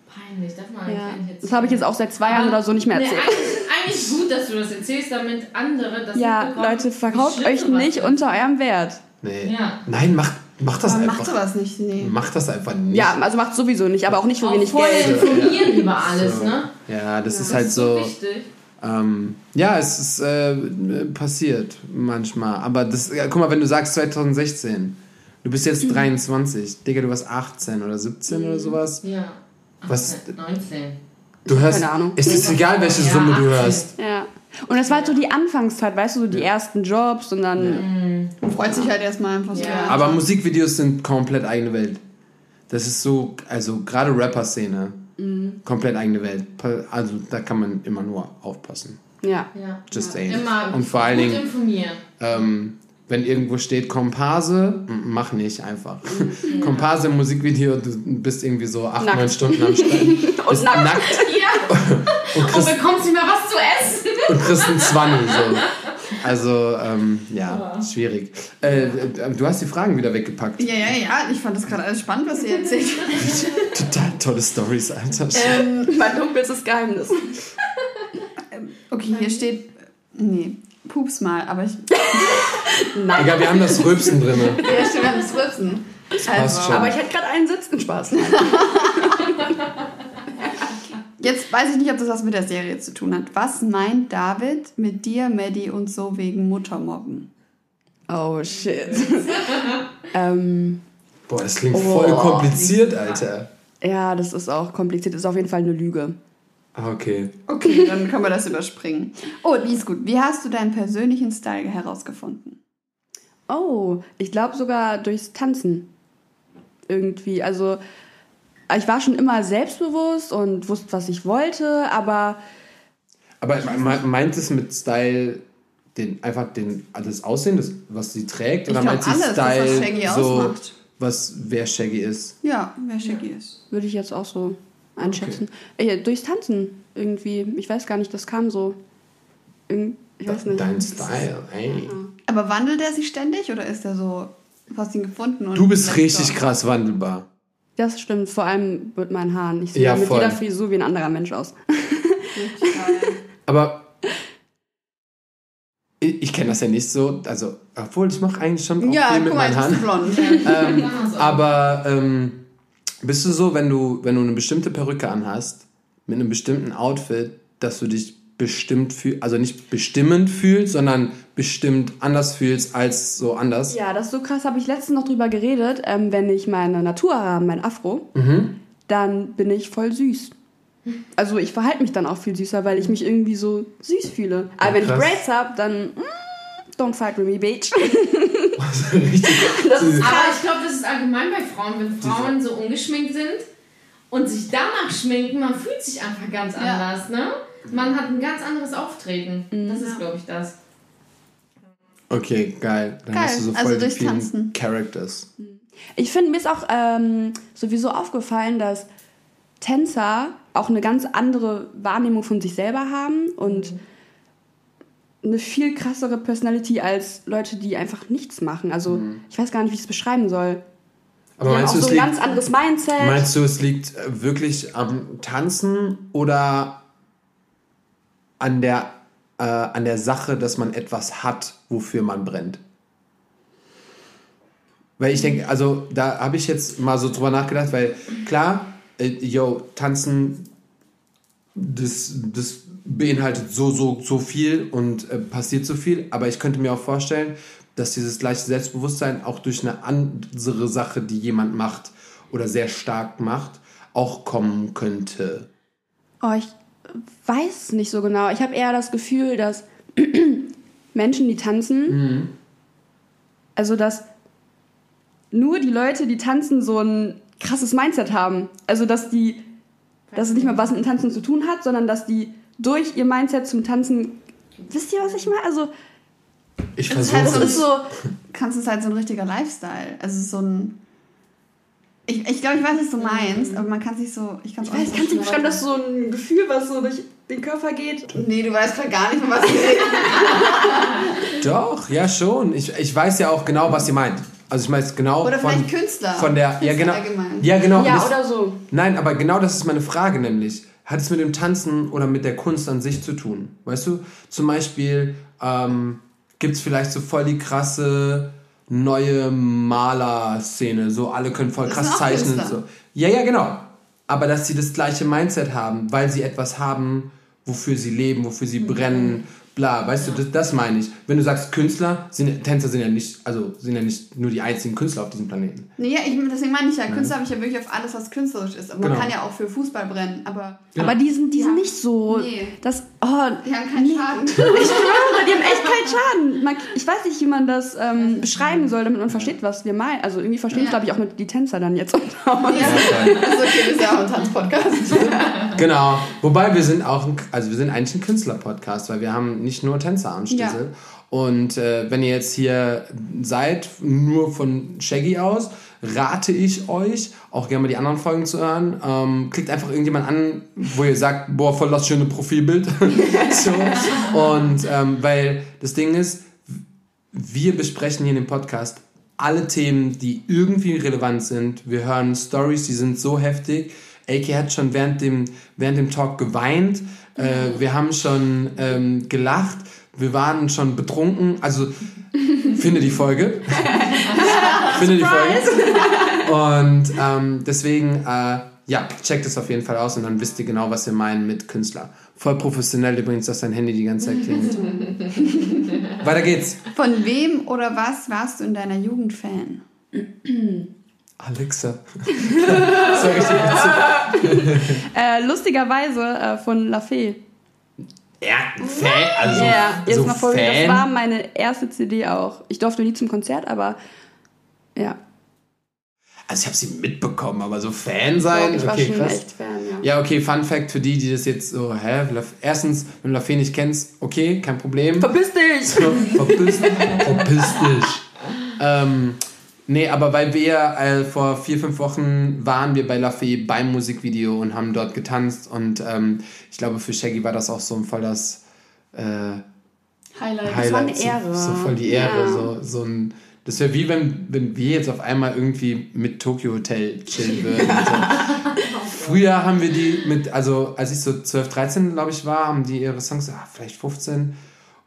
Peinlich, darf man Ja. eigentlich nicht Das habe ich jetzt auch seit zwei Jahren oder so nicht mehr Nee, erzählt. eigentlich, eigentlich gut, dass du das erzählst, damit andere das Ja, Leute, verkauft euch nicht unter eurem Wert. Nee. Ja. Nein, mach, mach das Aber einfach. macht sowas nicht, nee. Mach das einfach nicht. Ja, also macht sowieso nicht, aber auch nicht für Auch wenig vorher Geld. informieren über alles, So. ne? Ja, das ist Das halt ist so. wichtig. Ähm, ja, es ist äh, passiert manchmal. Aber das, ja, guck mal, wenn du sagst 2016, du bist Mhm. jetzt 23, Digga, du warst 18 oder 17 oder sowas. Ja. Was- 18, 19. Du hörst. Keine Ahnung. Es ist egal, welche Ja, Summe du 18. hörst. Ja. Und das war halt so die Anfangszeit, weißt du, so die ersten Jobs und dann. Man freut sich halt erstmal einfach so. Ja. Ja. Aber Musikvideos sind komplett eigene Welt. Das ist so, also gerade Rapper-Szene, Mhm. komplett eigene Welt. Also da kann man immer nur aufpassen. Ja. Ja. Just ja. saying. Immer Und vor allen Dingen-. Ähm, wenn irgendwo steht Komparse, mach nicht einfach. Komparse im Musikvideo, du bist irgendwie so acht, Nackt. neun Stunden am Start. bist nackt. nackt Ja. und Und bekommst nicht mehr was zu essen. Und kriegst einen Zwanni. So. Also, ähm, ja, schwierig. Äh, äh, du hast die Fragen wieder weggepackt. ja, ja, ja. Ich fand das gerade alles spannend, was ihr erzählt. Total tolle Stories, Alter. Ähm, mein dunkelstes Geheimnis. Okay, hier steht. Nee, pups mal, aber ich. Nein. Egal, wir haben das Rülpsen drin. Ja, stimmt, wir haben das Rülpsen. passt Also, schon. Aber ich hätte gerade einen Sitzen Spaß. Jetzt weiß ich nicht, ob das was mit der Serie zu tun hat. Was meint David mit dir, Maddie und so wegen Muttermobben? Oh shit. ähm, Boah, das klingt Oh. voll kompliziert, Alter. ja, das ist auch kompliziert. Ist auf jeden Fall eine Lüge. Ah, Okay. Okay, dann können wir das überspringen. Oh, die ist gut. Wie hast du deinen persönlichen Style herausgefunden? Oh, ich glaube sogar durchs Tanzen. Irgendwie. Also, ich war schon immer selbstbewusst und wusste, was ich wollte, aber Aber me- meint es mit Style den, einfach den, das Aussehen, das, was sie trägt? Oder meint sie alles, das, was Style, Shaggy so, ausmacht. was wer Shaggy ist? Ja, wer Shaggy ist. würde ich jetzt auch so einschätzen. Äh, durchs Tanzen irgendwie. Ich weiß gar nicht, das kam so. Irgend, ich weiß nicht. Dein Style, ey. Aber wandelt er sich ständig oder ist er so, du hast ihn gefunden und Du bist richtig so- krass wandelbar. Das stimmt, vor allem mit meinen Haaren. Ich sehe Ja, mit voll. jeder Frisur wie ein anderer Mensch aus. Aber ich, ich kenne das ja nicht so. Also, obwohl ich mache eigentlich schon Ja, viel mit guck mal, meinen Haaren. blond. Ähm, aber ähm, bist du so, wenn du, wenn du eine bestimmte Perücke anhast, mit einem bestimmten Outfit, dass du dich bestimmt fühlst, also nicht bestimmend fühlst, sondern bestimmt anders fühlst als so anders? Ja, das ist so krass, habe ich letztens noch drüber geredet. Ähm, wenn ich meine Naturhaare habe, mein Afro, Mhm. dann bin ich voll süß. Also ich verhalte mich dann auch viel süßer, weil ich mich irgendwie so süß fühle. Aber Ja, wenn ich. Braids habe, dann mm, don't fight with me, bitch. Richtig. Das ist Aber ich glaube, das ist allgemein bei Frauen, wenn Frauen so ungeschminkt sind und sich danach schminken, man fühlt sich einfach ganz Ja. anders, ne? Man hat ein ganz anderes Auftreten. Mhm. Das ist, glaube ich, das. Okay, geil. Dann Geil. hast du so Also voll die durchs vielen Tanzen. Characters. Ich finde, mir ist auch ähm, sowieso aufgefallen, dass Tänzer auch eine ganz andere Wahrnehmung von sich selber haben und eine viel krassere Personality als Leute, die einfach nichts machen. Also ich weiß gar nicht, wie ich es beschreiben soll. Aber die haben meinst auch du, so es ein liegt, ganz anderes Mindset. meinst du, es liegt äh, wirklich am Tanzen oder an der, äh, an der Sache, dass man etwas hat, wofür man brennt? Weil ich denke, also da habe ich jetzt mal so drüber nachgedacht, weil klar, äh, yo, tanzen, das, das beinhaltet so, so, so viel und äh, passiert so viel, aber ich könnte mir auch vorstellen, dass dieses gleiche Selbstbewusstsein auch durch eine andere Sache, die jemand macht oder sehr stark macht, auch kommen könnte. Oh, ich weiß nicht so genau. Ich habe eher das Gefühl, dass Menschen, die tanzen, also dass nur die Leute, die tanzen, so ein krasses Mindset haben. Also dass die, dass es nicht mal was mit dem Tanzen zu tun hat, sondern dass die durch ihr Mindset zum Tanzen, wisst ihr, was ich meine? Also Ich Es ist halt versuche es. so kannst es halt so ein richtiger Lifestyle. Also so ein. Ich, ich glaube, ich weiß, was du meinst, aber man kann sich so. Ich, kann's ich auch weiß, nicht kannst du so beschreiben, dass so ein Gefühl, was so durch den Körper geht? Nee, du weißt gerade gar nicht, von was du redest. Doch, ja schon. Ich, ich weiß ja auch genau, was ihr meint. Also ich meine genau Oder von, vielleicht Künstler. von der, ja Künstler genau, allgemein. ja genau. Ja, das, oder so. Nein, aber genau das ist meine Frage nämlich. Hat es mit dem Tanzen oder mit der Kunst an sich zu tun? Weißt du, zum Beispiel ähm, gibt es vielleicht so voll die krasse neue Malerszene. So alle können voll Das krass zeichnen. So. Ja, ja, genau. Aber dass sie das gleiche Mindset haben, weil sie etwas haben, wofür sie leben, wofür sie brennen, bla, weißt du, das, das meine ich. Wenn du sagst Künstler, sind, Tänzer sind ja nicht, also sind ja nicht nur die einzigen Künstler auf diesem Planeten. Nee, ja, ich, deswegen meine ich ja, Künstler habe ich ja wirklich auf alles, was künstlerisch ist. Aber Genau. man kann ja auch für Fußball brennen. Aber Aber die sind, die sind Ja. nicht so. Nee. Das, oh, die haben keinen Schaden. Ich schwöre, die haben echt keinen Schaden. Man, ich weiß nicht, wie man das ähm, beschreiben soll, damit man versteht, was wir meinen. Also irgendwie verstehen es, Ja. glaube ich, auch mit die Tänzer dann jetzt unter uns. Ja, das ist okay, wir sind ja auch ein Tanzpodcast. Genau. Wobei wir sind auch, ein, also wir sind eigentlich ein Künstler-Podcast, weil wir haben nicht nur Tänzer am Stissel. Und äh, wenn ihr jetzt hier seid, nur von Shaggy aus, rate ich euch, auch gerne mal die anderen Folgen zu hören. Ähm, klickt einfach irgendjemand an, wo ihr sagt, boah, voll das schöne Profilbild. so. Und ähm, weil das Ding ist, wir besprechen hier in dem Podcast alle Themen, die irgendwie relevant sind. Wir hören Stories, die sind so heftig. AK hat schon während dem, während dem Talk geweint. Äh, wir haben schon ähm, gelacht. Wir waren schon betrunken. Also, finde die Folge. finde die Folge. Und ähm, deswegen, äh, ja, checkt es auf jeden Fall aus und dann wisst ihr genau, was wir meinen mit Künstler. Voll professionell übrigens, dass dein Handy die ganze Zeit klingelt. Weiter geht's. Von wem oder was warst du in deiner Jugend Fan? Alexa. das war richtig witzig. Äh, lustigerweise äh, von La Fee. Ja, Fan, also Ja, jetzt so mal vor, Fan. das war meine erste CD auch. Ich durfte nie zum Konzert, aber ja. Also ich habe sie mitbekommen, aber so Fan sein, ich war okay, schon krass. echt Fan, ja. Ja, okay, Fun Fact für die, die das jetzt so, hä? Erstens, wenn du Lafay nicht kennst, okay, kein Problem. Verpiss dich! So, verpiss, verpiss dich. Ähm, nee, aber weil wir äh, vor vier, fünf Wochen waren wir bei Lafay beim Musikvideo und haben dort getanzt und ähm, ich glaube für Shaggy war das auch so voll das äh, Highlight. Highlight. war eine so, Ehre. So voll die Ehre. Ja. So, so ein, das wäre wie wenn, wenn wir jetzt auf einmal irgendwie mit Tokyo Hotel chillen würden. So. Früher haben wir die mit, also als ich so 12, 13 glaube ich war, haben die ihre Songs, ah, vielleicht 15.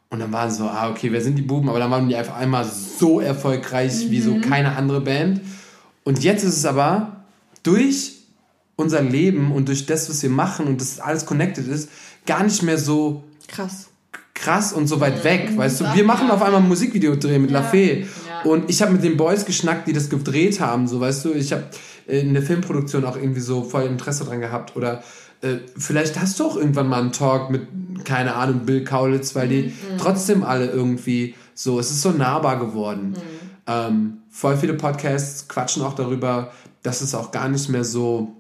Und dann waren so, ah, okay, wer sind die Buben? Aber dann waren die einfach einmal so erfolgreich wie so keine andere Band. Und jetzt ist es aber durch unser Leben und durch das, was wir machen und das alles connected ist, gar nicht mehr so Krass. krass und so weit weg, weißt du? Wir machen auf einmal ein Musikvideo drehen mit La Fee. Ja. Und ich habe mit den Boys geschnackt, die das gedreht haben, so weißt du. Ich habe in der Filmproduktion auch irgendwie so voll Interesse dran gehabt. Oder äh, vielleicht hast du auch irgendwann mal einen Talk mit, keine Ahnung, Bill Kaulitz, weil die trotzdem alle irgendwie so, es ist so nahbar geworden. Ähm, voll viele Podcasts quatschen auch darüber, dass es auch gar nicht mehr so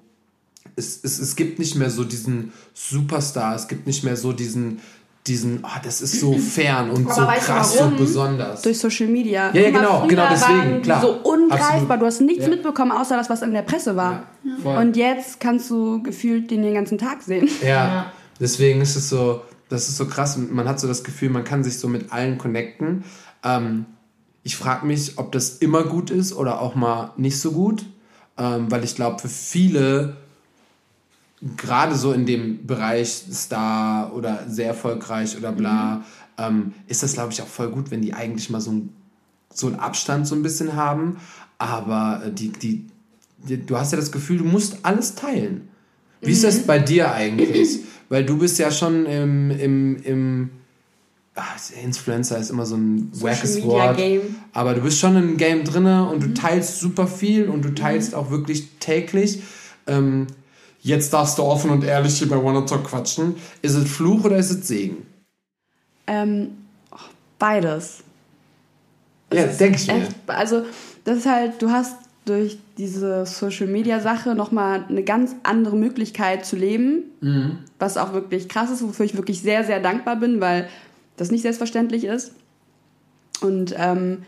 es, es, es gibt nicht mehr so diesen Superstar, es gibt nicht mehr so diesen, diesen, oh, das ist so fern und so krass warum? und besonders. Durch Social Media. Ja, ja, genau, genau deswegen, waren klar. So ungreifbar. Du hast nichts Ja. mitbekommen, außer das, was in der Presse war. Ja. Und jetzt kannst du gefühlt den den ganzen Tag sehen. Ja, Ja. deswegen ist es so, das ist so krass und man hat so das Gefühl, man kann sich so mit allen connecten. Ähm, ich frage mich, ob das immer gut ist oder auch mal nicht so gut, ähm, weil ich glaube, für viele, gerade so in dem Bereich Star oder sehr erfolgreich oder bla, ähm, ist das, glaube ich, auch voll gut, wenn die eigentlich mal so, ein, so einen Abstand so ein bisschen haben. Aber äh, die, die, die, du hast ja das Gefühl, du musst alles teilen. Wie ist das bei dir eigentlich? Weil du bist ja schon im, im, im ach, Influencer ist immer so ein wackes Wort. Aber du bist schon im Game drinne und du teilst super viel und du teilst auch wirklich täglich. Ähm, jetzt darfst du offen und ehrlich hier bei Talk quatschen. Ist es Fluch oder ist es Segen? Ähm, oh, beides. Ja, denke ich mir. echt, also das ist halt, du hast durch diese Social Media Sache nochmal eine ganz andere Möglichkeit zu leben, Mhm. was auch wirklich krass ist, wofür ich wirklich sehr, sehr dankbar bin, weil das nicht selbstverständlich ist. Und ähm,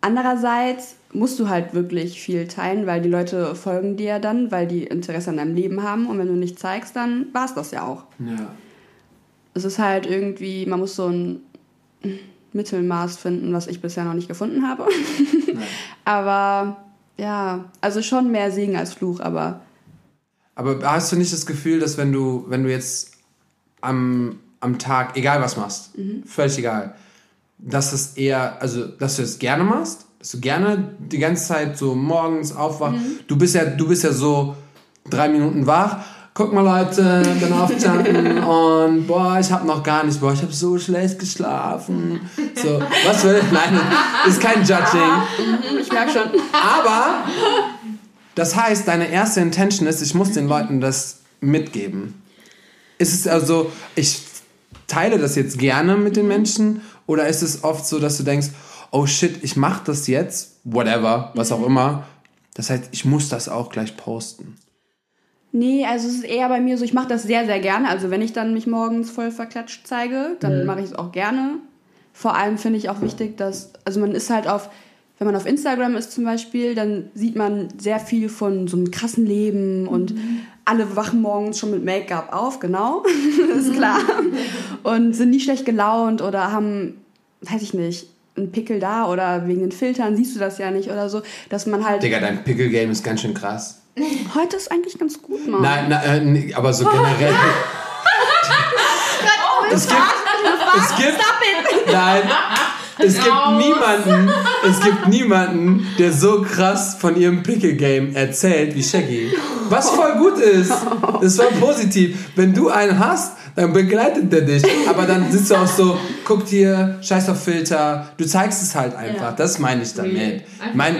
andererseits musst du halt wirklich viel teilen, weil die Leute folgen dir dann, weil die Interesse an deinem Leben haben und wenn du nicht zeigst, dann war es das ja auch. Ja. Es ist halt irgendwie, man muss so ein Mittelmaß finden, was ich bisher noch nicht gefunden habe. aber ja, also schon mehr Segen als Fluch, aber Aber hast du nicht das Gefühl, dass wenn du, wenn du jetzt am, am Tag, egal was machst, völlig egal, dass es eher, also dass du es gerne machst, du gerne die ganze Zeit so morgens aufwachst. Du bist ja, du bist ja so drei Minuten wach. Guck mal Leute, bin aufgestanden und boah, ich habe noch gar nicht, boah, ich habe so schlecht geschlafen. So, was will ich? Nein, ist kein Judging. ich merke schon. Aber das heißt, deine erste Intention ist, ich muss den Leuten das mitgeben. Ist es also, ich teile das jetzt gerne mit den Menschen oder ist es oft so, dass du denkst, oh shit, ich mache das jetzt, whatever, was auch immer. Das heißt, ich muss das auch gleich posten. Nee, also es ist eher bei mir so, ich mache das sehr, sehr gerne. Also wenn ich dann mich morgens voll verklatscht zeige, dann mache ich es auch gerne. Vor allem finde ich auch wichtig, dass, also man ist halt auf, wenn man auf Instagram ist zum Beispiel, dann sieht man sehr viel von so einem krassen Leben und alle wachen morgens schon mit Make-up auf, genau, ist klar. Und sind nie schlecht gelaunt oder haben, weiß ich nicht, einen Pickel da oder wegen den Filtern siehst du das ja nicht oder so, dass man halt, Digga, dein Pickle-Game ist ganz schön krass. heute ist eigentlich ganz gut, Mann. Nein, nein äh, aber so generell. es gibt, es gibt, nein, es gibt niemanden, es gibt niemanden, der so krass von ihrem Pickle Game erzählt wie Shaggy. Was voll gut ist. Das war positiv. Wenn du einen hast, dann begleitet der dich. Aber dann sitzt du auch so, guck dir, scheiß auf Filter. Du zeigst es halt einfach. Ja. Das meine ich damit. Einfach Mein,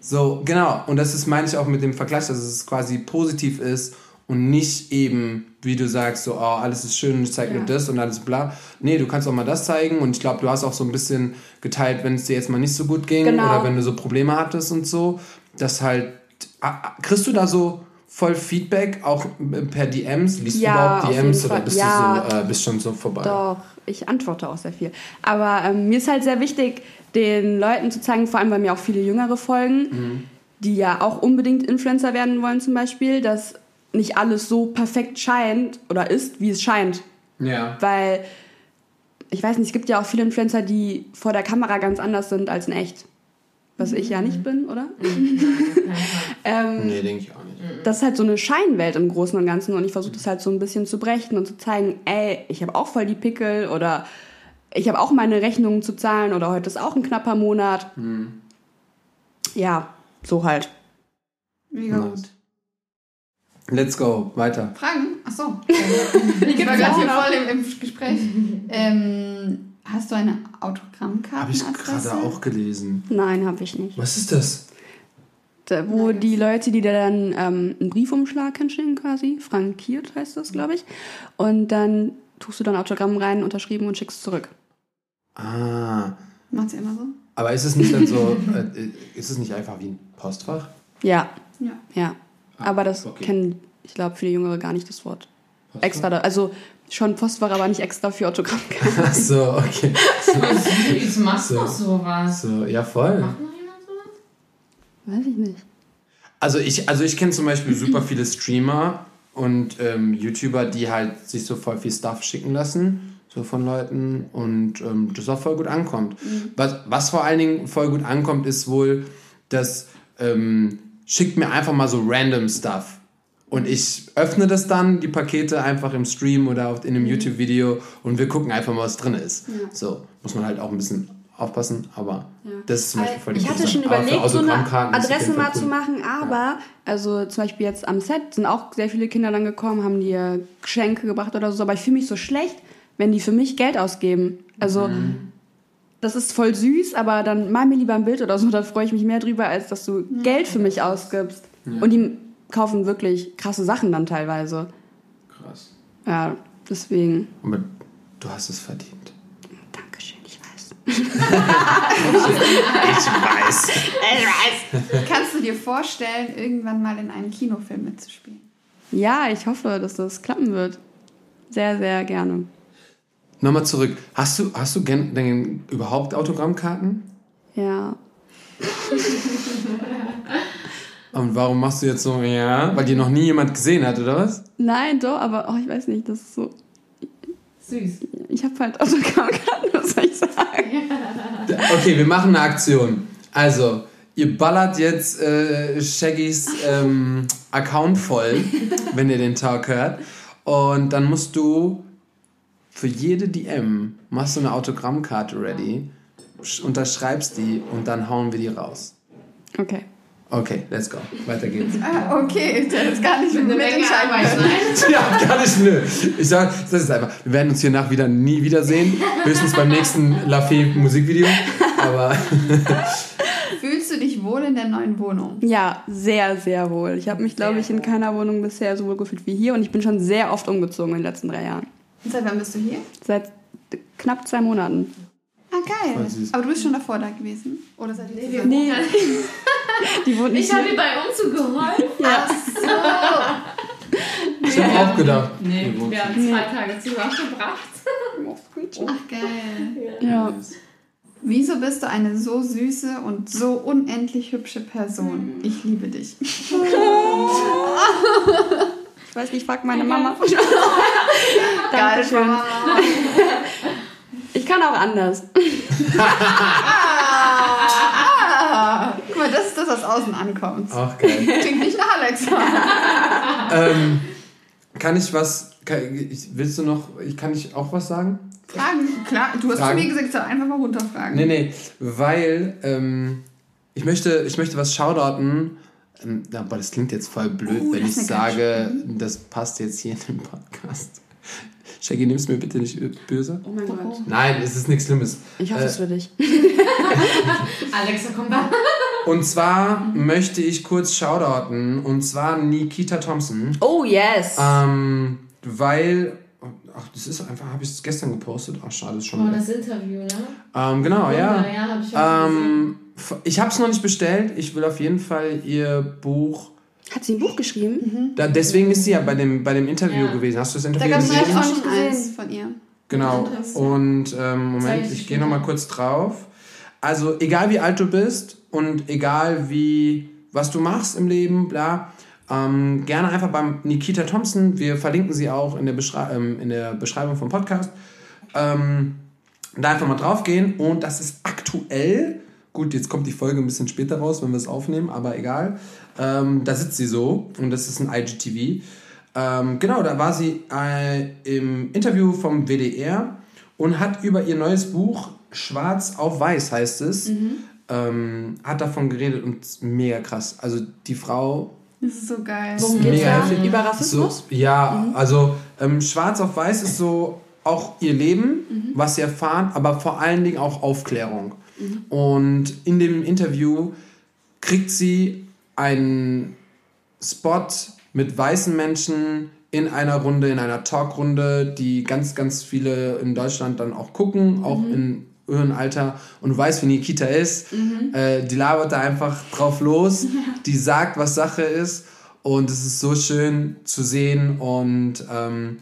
so, genau. Und das ist, meine ich auch mit dem Vergleich, dass es quasi positiv ist und nicht eben, wie du sagst, so, oh, alles ist schön und ich zeig Ja. nur das und alles bla. Nee, du kannst auch mal das zeigen und ich glaube, du hast auch so ein bisschen geteilt, wenn es dir jetzt mal nicht so gut ging Genau. oder wenn du so Probleme hattest und so, dass halt, ah, ah, kriegst du da so voll Feedback, auch per DMs? Liest Ja, du überhaupt DMs oder bist Ja. du so, äh, bist schon so vorbei? Doch, ich antworte auch sehr viel. Aber ähm, mir ist halt sehr wichtig, den Leuten zu zeigen, vor allem weil mir auch viele Jüngere folgen, die ja auch unbedingt Influencer werden wollen zum Beispiel, dass nicht alles so perfekt scheint oder ist, wie es scheint. Ja. Weil, ich weiß nicht, es gibt ja auch viele Influencer, die vor der Kamera ganz anders sind als in echt. Was ich ja nicht bin, oder? ähm, Nee, denke ich auch nicht. das ist halt so eine Scheinwelt im Großen und Ganzen und ich versuche das halt so ein bisschen zu brechen und zu zeigen, ey, ich habe auch voll die Pickel oder ich habe auch meine Rechnungen zu zahlen oder heute ist auch ein knapper Monat. Ja, so halt. Mega Nice. gut. Let's go, weiter. Fragen? Achso. Ich war gerade hier voll im, im Gespräch. Ähm, hast du eine Autogrammkarte? Habe ich gerade auch gelesen. Nein, habe ich nicht. Was ist das? Da, wo die Leute, die dir dann ähm, einen Briefumschlag hinschicken quasi, frankiert heißt das, glaube ich, und dann tust du dann Autogramm rein, unterschrieben und schickst zurück. Ah. Macht sie immer so? Aber ist es nicht dann so, äh, ist es nicht einfach wie ein Postfach? Ja, Ja. ja. Aber das okay. kennen, ich glaube, viele Jüngere gar nicht das Wort. Postfach? Extra, da, also schon Postfach, aber nicht extra für Autogrammkarten. Ach so, okay. Jetzt machst du So. noch sowas. So, ja, voll. Macht noch jemand sowas? Weiß ich nicht. Also ich, also ich kenne zum Beispiel super viele Streamer und ähm, YouTuber, die halt sich so voll viel Stuff schicken lassen, so von Leuten und ähm, das auch voll gut ankommt. Was, was vor allen Dingen voll gut ankommt, ist wohl, dass ähm, schickt mir einfach mal so random Stuff. Und ich öffne das dann, die Pakete, einfach im Stream oder in einem YouTube-Video und wir gucken einfach mal, was drin ist. So, muss man halt auch ein bisschen aufpassen, aber das ist zum Beispiel voll Ich hatte schon überlegt, so eine Adresse mal zu cool. machen, aber, also zum Beispiel jetzt am Set sind auch sehr viele Kinder dann gekommen, haben dir Geschenke gebracht oder so, aber ich fühle mich so schlecht, wenn die für mich Geld ausgeben. Also, Mhm. Das ist voll süß, aber dann mal mir lieber ein Bild oder so, da freue ich mich mehr drüber, als dass du Geld für mich ausgibst. Und die kaufen wirklich krasse Sachen dann teilweise. Krass. Ja, deswegen. Aber du hast es verdient. Dankeschön, ich weiß. Ich weiß. Kannst du dir vorstellen, irgendwann mal in einem Kinofilm mitzuspielen? Ja, ich hoffe, dass das klappen wird. Sehr, sehr gerne. Nochmal zurück. Hast du, hast du gen, denn überhaupt Autogrammkarten? Ja. Und warum machst du jetzt so, ja? Weil dir noch nie jemand gesehen hat, oder was? Nein, doch, aber oh, ich weiß nicht, das ist so. Süß. Ich habe halt Autogrammkarten, was soll ich sagen? Okay, wir machen eine Aktion. Also, ihr ballert jetzt äh, Shaggys ähm, Account voll, wenn ihr den Talk hört. Und dann musst du für jede DM machst du eine Autogrammkarte ready, sch- unterschreibst die und dann hauen wir die raus. Okay. Okay, let's go. Weiter geht's. Ah, okay, der ist gar nicht Eine Menge mitentscheiden Arbeit, können. nein? Ja, gar nicht, nö. Ich sag, das ist einfach. Wir werden uns hier nach wieder nie wiedersehen. Höchstens beim nächsten Lafay Musikvideo. Aber Fühlst du dich wohl in der neuen Wohnung? Ja, sehr, sehr wohl. Ich habe mich, glaube ich, in keiner Wohnung bisher so wohl gefühlt wie hier und ich bin schon sehr oft umgezogen in den letzten drei Jahren. Und Seit wann bist du hier? Seit knapp zwei Monaten. Ah, geil. Aber du bist schon davor da gewesen? Oder seit nee, wir- Nee, die wohnt nicht Ich habe ihr bei Umzug geholfen. Ja. ich habe auch gedacht. Nee, wohnt wir haben zwei Tage zusammen verbracht. Ach, geil. Ja. Wieso bist du eine so süße und so unendlich hübsche Person? Ich liebe dich. Ich weiß nicht, frag meine Mama. Geil, Dankeschön. Ich kann auch anders. Guck mal, das ist das, was außen ankommt. Auch geil. Klingt nicht nach Alex. ähm, kann ich was. Kann, ich, willst du noch. Ich, kann ich auch was sagen? Fragen? Klar, du hast Fragen? zu mir gesagt, ich soll einfach mal runterfragen. Nee, nee. Weil ähm, ich, möchte, ich möchte was shoutouten. Ähm, aber das klingt jetzt voll blöd, Oh, wenn ich sage, das passt jetzt hier in den Podcast. Shaggy, nimm's mir bitte nicht böse. Oh mein Gott. Nein, es ist nichts Schlimmes. Ich hoffe es für dich. Alexa, komm da. Und zwar möchte ich kurz shoutouten. Und zwar Nikita Thompson. Oh, yes. Ähm, weil. Ach, das ist einfach, habe ich es gestern gepostet. Ach, schade, ist schon. Oh, das Interview, ne? Ähm, genau, ja. Ja, hab ich auch. Ähm, ich habe es noch nicht bestellt. Ich will auf jeden Fall ihr Buch. Hat sie ein Buch geschrieben? Da, deswegen ist sie ja bei dem, bei dem Interview Ja. gewesen. Hast du das Da Interview gab es gesehen? auch Hab ich schon gesehen. eins von ihr. Genau. Und ähm, Moment, ich gehe nochmal mal. kurz drauf. Also, egal wie alt du bist und egal wie, was du machst im Leben, bla, ähm, gerne einfach beim Nikita Thompson. Wir verlinken sie auch in der, Beschrei ähm, in der Beschreibung vom Podcast. Ähm, da einfach mal drauf gehen. Und das ist aktuell, gut, jetzt kommt die Folge ein bisschen später raus, wenn wir es aufnehmen, aber egal. Ähm, da sitzt sie so und das ist ein IGTV. Ähm, genau, da war sie äh, im Interview vom WDR und hat über ihr neues Buch Schwarz auf Weiß heißt es, ähm, hat davon geredet und mega krass. Also die Frau Das ist so geil. Worum Mega geht's da? Über Rassismus? So, ja, also ähm, Schwarz auf Weiß ist so auch ihr Leben, was sie erfahren, aber vor allen Dingen auch Aufklärung. Und in dem Interview kriegt sie einen Spot mit weißen Menschen in einer Runde, in einer Talkrunde, die ganz, ganz viele in Deutschland dann auch gucken, auch in höheren Alter. Und du weißt, wie Nikita ist. Äh, die labert da einfach drauf los. Die sagt, was Sache ist. Und es ist so schön zu sehen. Und ähm,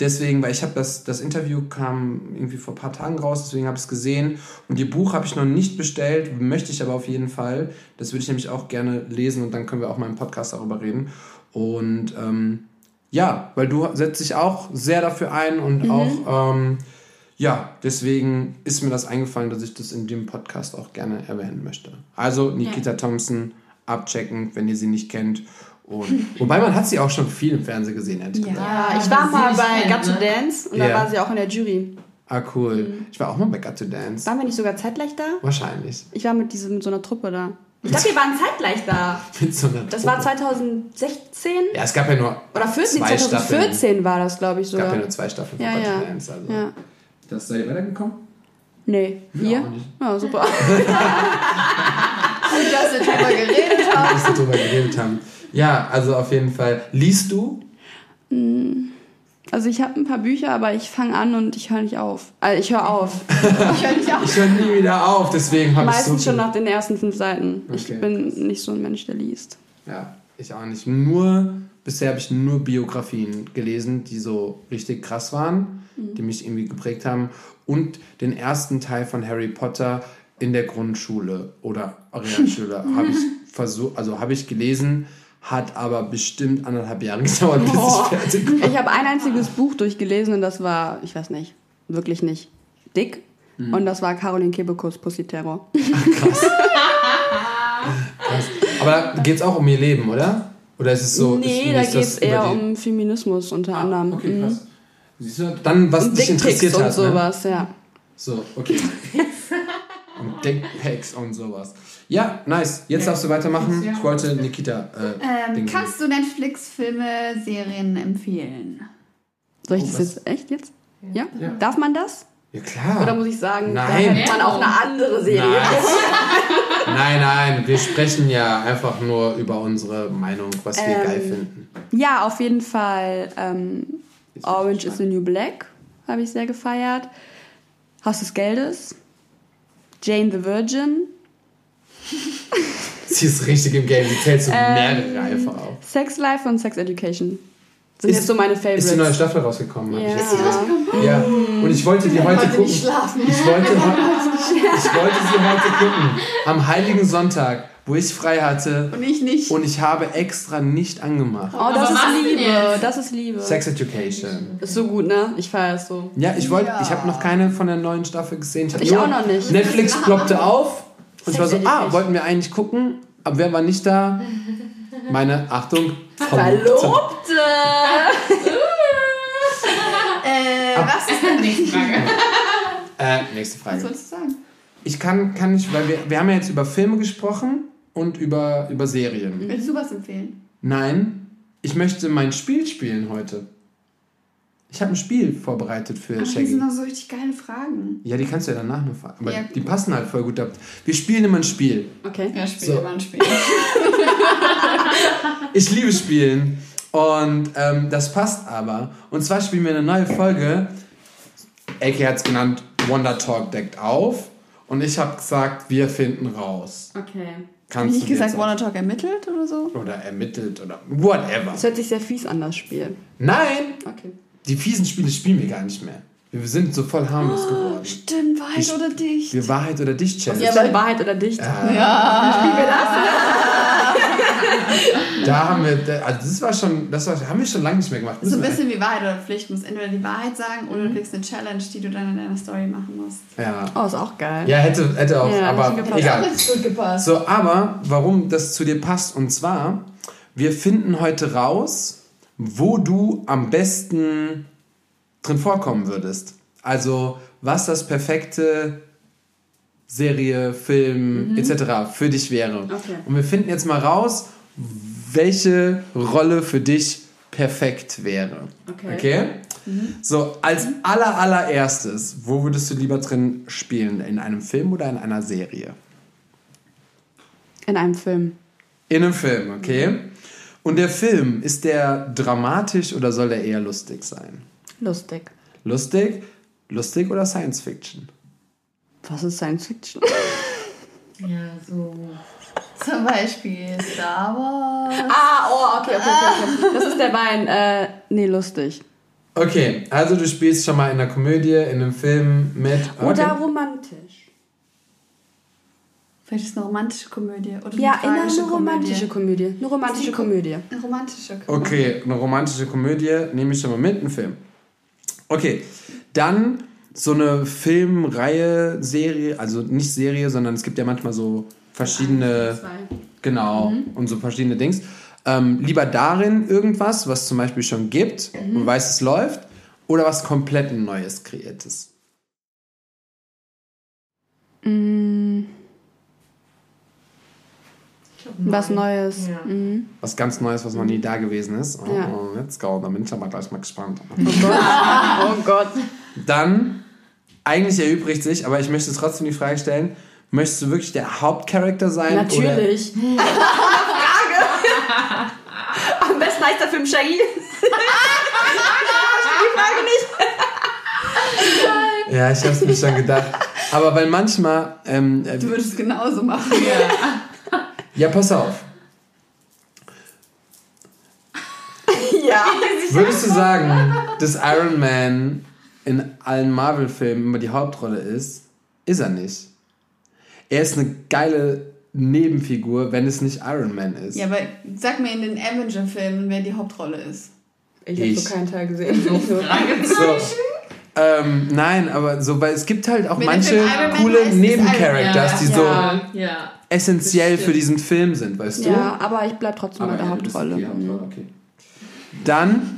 Deswegen, weil ich habe das, das Interview kam irgendwie vor ein paar Tagen raus, deswegen habe ich es gesehen. Und ihr Buch habe ich noch nicht bestellt, möchte ich aber auf jeden Fall. Das würde ich nämlich auch gerne lesen und dann können wir auch mal im Podcast darüber reden. Und ähm, ja, weil du setzt dich auch sehr dafür ein und Mhm. auch, ähm, ja, deswegen ist mir das eingefallen, dass ich das in dem Podcast auch gerne erwähnen möchte. Also Nikita Thompson, abchecken, wenn ihr sie nicht kennt. Und, wobei man hat sie auch schon viel im Fernsehen gesehen, ehrlich gesagt. Ja, ich aber war mal bei Got to ne? Dance und Ja. da war sie auch in der Jury. Ah, cool. Mhm. Ich war auch mal bei Got to Dance. Waren wir nicht sogar zeitgleich da? Wahrscheinlich. Ich war mit, diesem, mit so einer Truppe da. Ich glaube, wir waren zeitgleich da. Mit so einer Das war Truppe. 2016 Ja, es gab ja nur oder 14, zwei 2014 Staffeln. war das, glaube ich, Es gab sogar. ja nur zwei Staffeln Ja, von Got ja. to Dance. Also. Ja. Das seid ihr weitergekommen? Nee, Ja, hier? auch nicht. Ja, super. Gut, dass wir drüber geredet haben. Dass wir drüber geredet haben. Ja, also auf jeden Fall. Liest du? Also ich habe ein paar Bücher, aber ich fange an und ich höre nicht auf. Also ich höre auf. Ich höre nicht auf. Ich höre nie wieder auf, deswegen habe ich so Meistens schon viel- nach den ersten fünf Seiten. Ich Okay, bin nicht so ein Mensch, der liest. Ja, ich auch nicht. Nur, bisher habe ich nur Biografien gelesen, die so richtig krass waren, die mich irgendwie geprägt haben. Und den ersten Teil von Harry Potter in der Grundschule oder Realschule habe ich versucht, also habe ich gelesen, hat aber bestimmt anderthalb Jahre gedauert, bis Oh. ich fertig war. Ich habe ein einziges Buch durchgelesen und das war, ich weiß nicht, wirklich nicht dick. Mhm. Und das war Caroline Kebekus Pussy Terror. Krass. Aber da geht es auch um ihr Leben, oder? Oder ist es so? nee, ist, da geht es eher um Feminismus unter Ah, anderem. Okay, Mhm. krass. Siehst du, dann, was Und dich interessiert und hat. Ne? sowas, ja. So, okay. und Dickpics und sowas. Ja, nice. Jetzt darfst du weitermachen. Ich wollte Nikita. Äh, Ähm, kannst du Netflix-Filme, Serien empfehlen? Soll ich Oh, das was? jetzt echt jetzt? Ja? Ja. Darf man das? Ja, klar. Oder muss ich sagen, Nein. da hätte man auch eine andere Serie? Nein. nein, nein. Wir sprechen ja einfach nur über unsere Meinung, was wir Ähm, geil finden. Ja, auf jeden Fall ähm, Orange is the New Black habe ich sehr gefeiert. Haus des Geldes. Jane the Virgin. Sie ist richtig im Game. Sie zählt so Ähm, mehrere einfach auf. Sex Life und Sex Education. Sind Ist- jetzt so meine Favorites. Ist die neue Staffel rausgekommen? hab ich jetzt ja. Ja, und ich wollte die heute gucken. Ich wollte, ich wollte sie heute gucken. Am Heiligen Sonntag, wo ich frei hatte. Und ich nicht. Und ich habe extra nicht angemacht. Oh, das Aber ist was denn Liebe. Das ist Liebe. Sex Education. Ist so gut, ne? Ich feiere es so. Ja, ich wollte, Ja. ich habe noch keine von der neuen Staffel gesehen. Ich nur- auch noch nicht. Netflix ploppte auf und ich war so, ah, wollten wir eigentlich gucken, aber wer war nicht da? Meine, Achtung, Verlobte! Äh, was ist Nächste Frage. Äh, nächste Was Frage. sollst du sagen? Ich kann, kann nicht, weil wir, wir haben ja jetzt über Filme gesprochen und über, über Serien. Willst du was empfehlen? Nein, ich möchte mein Spiel spielen heute. Ich habe ein Spiel vorbereitet für Ach, die Shaggy. sind noch so richtig geile Fragen. Ja, die kannst du ja danach noch fragen. Aber Ja. die passen halt voll gut ab. Wir spielen immer ein Spiel. Okay. Ja, spiel So. immer ein Spiel. Ich liebe Spielen. Und ähm, das passt aber. Und zwar spielen wir eine neue Folge. AK hat es genannt, Wonder Talk deckt auf. Und ich habe gesagt, wir finden raus. Okay. Hab Kannst ich du nicht gesagt, Wanna Talk ermittelt oder so? oder ermittelt oder whatever. Das hört sich sehr fies an, das Spiel. Nein, Okay. die fiesen Spiele spielen wir gar nicht mehr. Wir sind so voll harmlos geworden. Stimmt, Wahrheit Ich- oder dicht? Wir Wahrheit oder Dich Challenge. Ja, aber Wahrheit oder Dicht? Da haben wir, also das war schon, das war, haben wir schon lange nicht mehr gemacht. So ein bisschen wie Wahrheit oder Pflicht. Du musst entweder die Wahrheit sagen oder du kriegst eine Challenge, die du dann in deiner Story machen musst. Ja. Oh, ist auch geil. Ja, hätte, hätte auch, Ja, aber hätte egal. gut gepasst. So, aber warum das zu dir passt, und zwar, wir finden heute raus, wo du am besten drin vorkommen würdest. Also, was das perfekte Serie, Film etc. für dich wäre. Okay. Und wir finden jetzt mal raus, welche Rolle für dich perfekt wäre. Okay. Okay? So, als aller allererstes, wo würdest du lieber drin spielen? In einem Film oder in einer Serie? In einem Film. In einem Film, okay? Und der Film, ist der dramatisch oder soll der eher lustig sein? Lustig. Lustig? Lustig oder Science Fiction? Was ist Science Fiction? Ja, so. Zum Beispiel Star Wars. ah, oh, okay, okay, okay. okay. Das ist der Wein. Äh, nee, lustig. Okay, also du spielst schon mal in einer Komödie, in einem Film mit. Okay. Oder romantisch. Vielleicht ist es eine romantische Komödie. Oder Ja, eine in tragische einer romantische Komödie. Eine romantische Komödie. Eine romantische Komödie. Okay, eine romantische Komödie nehme ich schon mal mit, ein Film. Okay, dann so eine Filmreihe, Serie, also nicht Serie, sondern es gibt ja manchmal so verschiedene, genau, und so verschiedene Dings. Ähm, lieber darin irgendwas, was zum Beispiel schon gibt und weiß, es läuft, oder was komplett Neues, Kreiertes. Mm, was Neues. Ja. Mhm. Was ganz Neues, was noch nie da gewesen ist. Oh, Ja. oh, let's go, da bin ich aber gleich mal gespannt. Oh Gott. Dann, eigentlich erübrigt sich, aber ich möchte trotzdem die Frage stellen, möchtest du wirklich der Hauptcharakter sein? Natürlich. Frage. Am besten heißt der Film Shaggy. die Frage nicht. Ja, ich hab's mir schon gedacht. Aber weil manchmal, ähm, äh, Du würdest es genauso machen. ja, pass auf. Ja. Würdest du sagen, dass Iron Man in allen Marvel-Filmen immer die Hauptrolle ist? Ist er nicht. Er ist eine geile Nebenfigur, wenn es nicht Iron Man ist. Ja, aber sag mir in den Avenger-Filmen, wer die Hauptrolle ist. Ich Ich. habe so keinen Teil gesehen. So. Ähm, nein, aber so, weil es gibt halt auch Wenn manche coole Nebencharakters, Iron die Man. so ja, ja. essentiell für diesen Film sind, weißt du? Ja, aber ich bleib trotzdem bei der ja, Hauptrolle. Hauptrolle, okay. Dann, ah,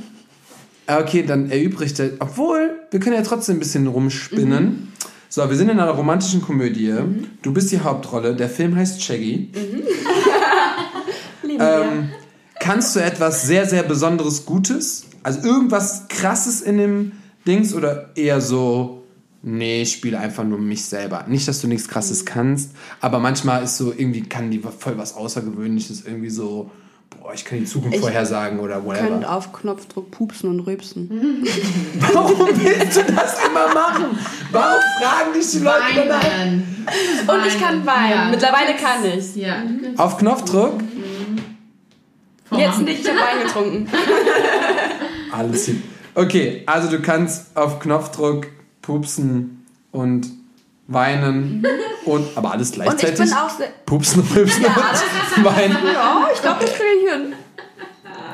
okay, dann erübrigt er, obwohl, wir können ja trotzdem ein bisschen rumspinnen. Mhm. So, wir sind in einer romantischen Komödie. Du bist die Hauptrolle. Der Film heißt Shaggy. Wir. Ähm, kannst du etwas sehr, sehr Besonderes Gutes? Also irgendwas Krasses in dem Dings oder eher so, nee, ich spiele einfach nur mich selber. Nicht, dass du nichts Krasses kannst, aber manchmal ist so, irgendwie kann die voll was Außergewöhnliches, irgendwie so, boah, ich kann die Zukunft Ich vorhersagen oder Könnt whatever. auf Knopfdruck pupsen und rübsen. Warum willst du das immer machen? Warum fragen dich die Leute danach? Weinen. Und ich kann weinen. Ja. Mittlerweile kann ich. Ja. Auf Knopfdruck? Jetzt nicht, ich habe Wein getrunken. Alles hin. Okay, also du kannst auf Knopfdruck pupsen und weinen und aber alles Und ich gleichzeitig. bin auch sehr. Pupsen, rülpsen und weinen. Ja, ich glaube, das kriege ich hin.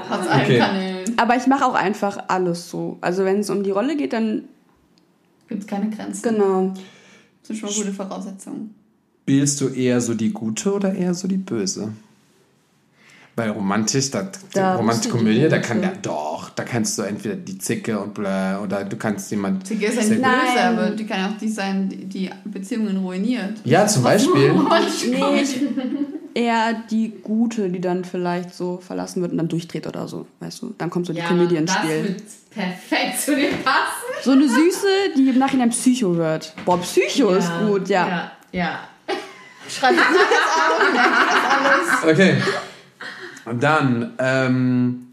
Allen Okay. Kanälen. Aber ich mache auch einfach alles so. Also wenn es um die Rolle geht, dann Gibt es keine Grenzen. genau. Das sind schon mal gute Voraussetzungen. Spielst du eher so die gute oder eher so die böse? Weil romantisch, da, Da romantische bist du die Komödie, da kann ja doch, da kannst du entweder die Zicke und bla oder du kannst jemand. Zicke ist ja nicht böse, aber die kann ja auch die sein, die Beziehungen ruiniert. Ja, zum Beispiel. Nee, eher die Gute, die dann vielleicht so verlassen wird und dann durchdreht oder so, weißt du? Dann kommt so die Ja, Komödie ins das Spiel. wird perfekt zu dir passen. So eine Süße, die im Nachhinein Psycho wird. Boah, Psycho ist gut, ja. Ja, ja. Schreib das alles auf. Okay. Dann, ähm,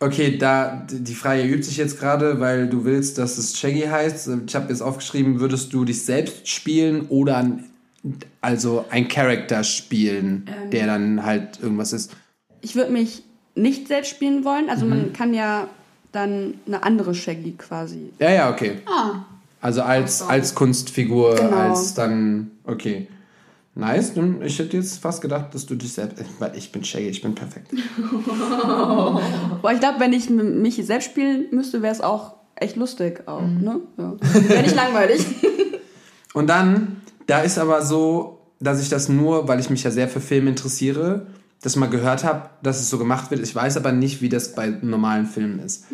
okay, da die Frage übt sich jetzt gerade, weil du willst, dass es Shaggy heißt. Ich habe jetzt aufgeschrieben, würdest du dich selbst spielen oder ein, also ein Charakter spielen, Ähm. der dann halt irgendwas ist. Ich würde mich nicht selbst spielen wollen. Also Mhm. man kann ja dann eine andere Shaggy quasi. Ja, ja, okay. Ah, Also als, als Kunstfigur, Genau. als dann, okay. Nice, ich hätte jetzt fast gedacht, dass du dich selbst, weil ich bin Shaggy, ich bin perfekt. Boah, ich glaube, wenn ich mich selbst spielen müsste, wäre es auch echt lustig auch, Mhm. ne? Ja. Wäre nicht langweilig. Und dann, da ist aber so, dass ich das nur, weil ich mich ja sehr für Filme interessiere, das mal gehört habe, dass es so gemacht wird. Ich weiß aber nicht, wie das bei normalen Filmen ist.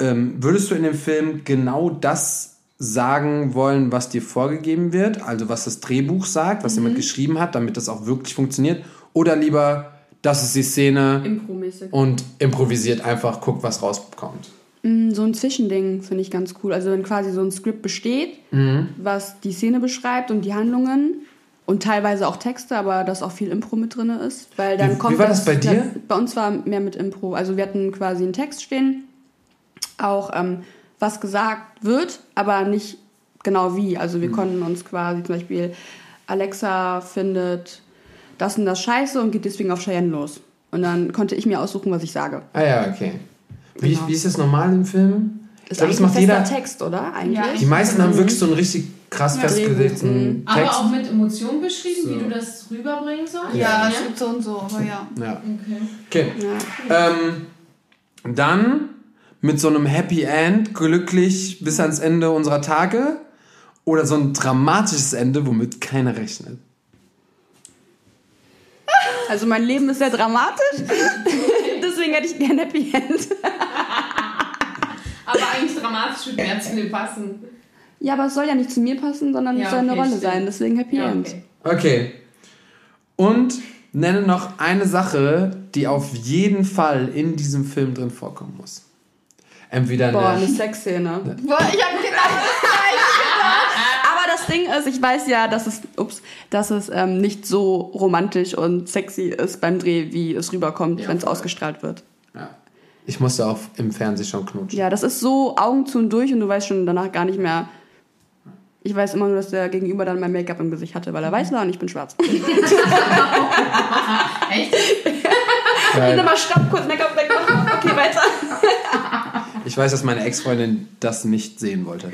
Ähm, würdest du in dem Film genau das sagen wollen, was dir vorgegeben wird? Also was das Drehbuch sagt, was jemand geschrieben hat, damit das auch wirklich funktioniert? Oder lieber, das ist die Szene Impromäßig. und improvisiert einfach, guckt, was rauskommt? Mm, So ein Zwischending finde ich ganz cool. Also wenn quasi so ein Skript besteht, Mhm. was die Szene beschreibt und die Handlungen und teilweise auch Texte, aber dass auch viel Impro mit drin ist. Weil dann Wie- wie kommt war das bei dir? Bei uns war mehr mit Impro. Also wir hatten quasi einen Text stehen, auch ähm, was gesagt wird, aber nicht genau wie. Also Mhm. wir konnten uns quasi zum Beispiel, Alexa findet das und das scheiße und geht deswegen auf Cheyenne los. Und dann konnte ich mir aussuchen, was ich sage. Ah ja, okay. Wie, Genau. wie ist das normal im Film? Ist glaube, das macht ein jeder. Text, oder? Eigentlich. Ja, Die meisten haben wirklich so einen richtig krass festgelegten Aber Text. auch mit Emotionen beschrieben, So. wie du das rüberbringen sollst? Ja, gibt so und so, aber ja. Ja. Okay. Okay. Ähm, dann mit so einem Happy End, glücklich bis ans Ende unserer Tage. Oder so ein dramatisches Ende, womit keiner rechnet. Also mein Leben ist sehr dramatisch. Deswegen hätte ich gerne Happy End. Aber eigentlich dramatisch wird mehr zu mir passen. Ja, aber es soll ja nicht zu mir passen, sondern Ja, es soll eine okay, Rolle stimmt. sein. Deswegen Happy Ja, End. okay. Okay. Und nenne noch eine Sache, die auf jeden Fall in diesem Film drin vorkommen muss. Entweder Boah, eine. eine Sexszene. Boah, ich habe genau das Aber das Ding ist, ich weiß ja, dass es, ups, dass es ähm, nicht so romantisch und sexy ist beim Dreh, wie es rüberkommt, wenn es ausgestrahlt wird. Ja. Ich musste auch im Fernsehen schon knutschen. Ja, das ist so Augen zu und durch und du weißt schon danach gar nicht mehr. Ich weiß immer nur, dass der Gegenüber dann mein Make-up im Gesicht hatte, weil er weiß war und ich bin schwarz. Echt? Geil. mal schrapp, kurz Make-up wegmachen. Okay, weiter. Ich weiß, dass meine Ex-Freundin das nicht sehen wollte.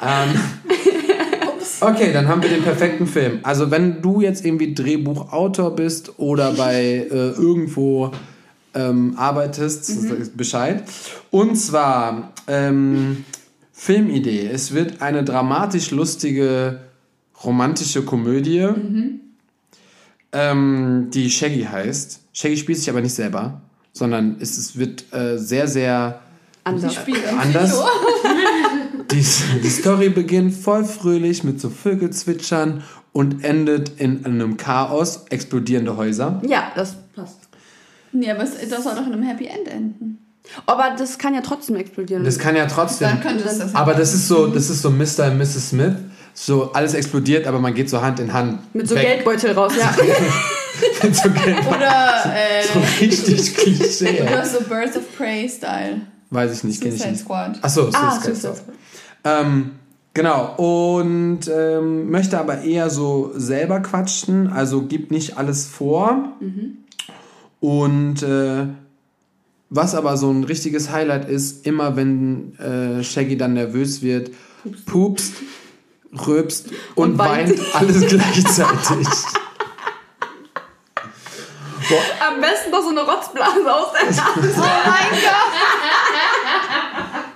Ähm, okay, dann haben wir den perfekten Film. Also wenn du jetzt irgendwie Drehbuchautor bist oder bei äh, irgendwo ähm, arbeitest, sag Bescheid. Und zwar ähm, Filmidee. Es wird eine dramatisch lustige romantische Komödie, ähm, die Shaggy heißt. Shaggy spielt sich aber nicht selber, sondern es, es wird äh, sehr, sehr Anders. anders. Die, die Story beginnt voll fröhlich mit so Vögelzwitschern und endet in einem Chaos, explodierende Häuser. Ja, das passt. Nee, aber es, das soll doch in einem Happy End enden. Aber das kann ja trotzdem explodieren. Das kann ja trotzdem. Dann könnte das das Aber das ist so, das ist so Mr. und Mrs. Smith. So alles explodiert, aber man geht so Hand in Hand. Mit so weg. Geldbeutel raus, ja. Mit so Geld. Oder, äh, So richtig Klischee. oder so Birds of Prey Style. Weiß ich nicht, kenne ich Suicide nicht. Squad. Achso, Ah, Suicide Suicide Squad. Ähm, genau, und ähm, möchte aber eher so selber quatschen, also gibt nicht alles vor. Und äh, was aber so ein richtiges Highlight ist, immer wenn äh, Shaggy dann nervös wird, pupst, rülpst und, Und weint. weint. alles gleichzeitig. Am besten noch so eine Rotzblase aus der Nase. Oh mein Gott!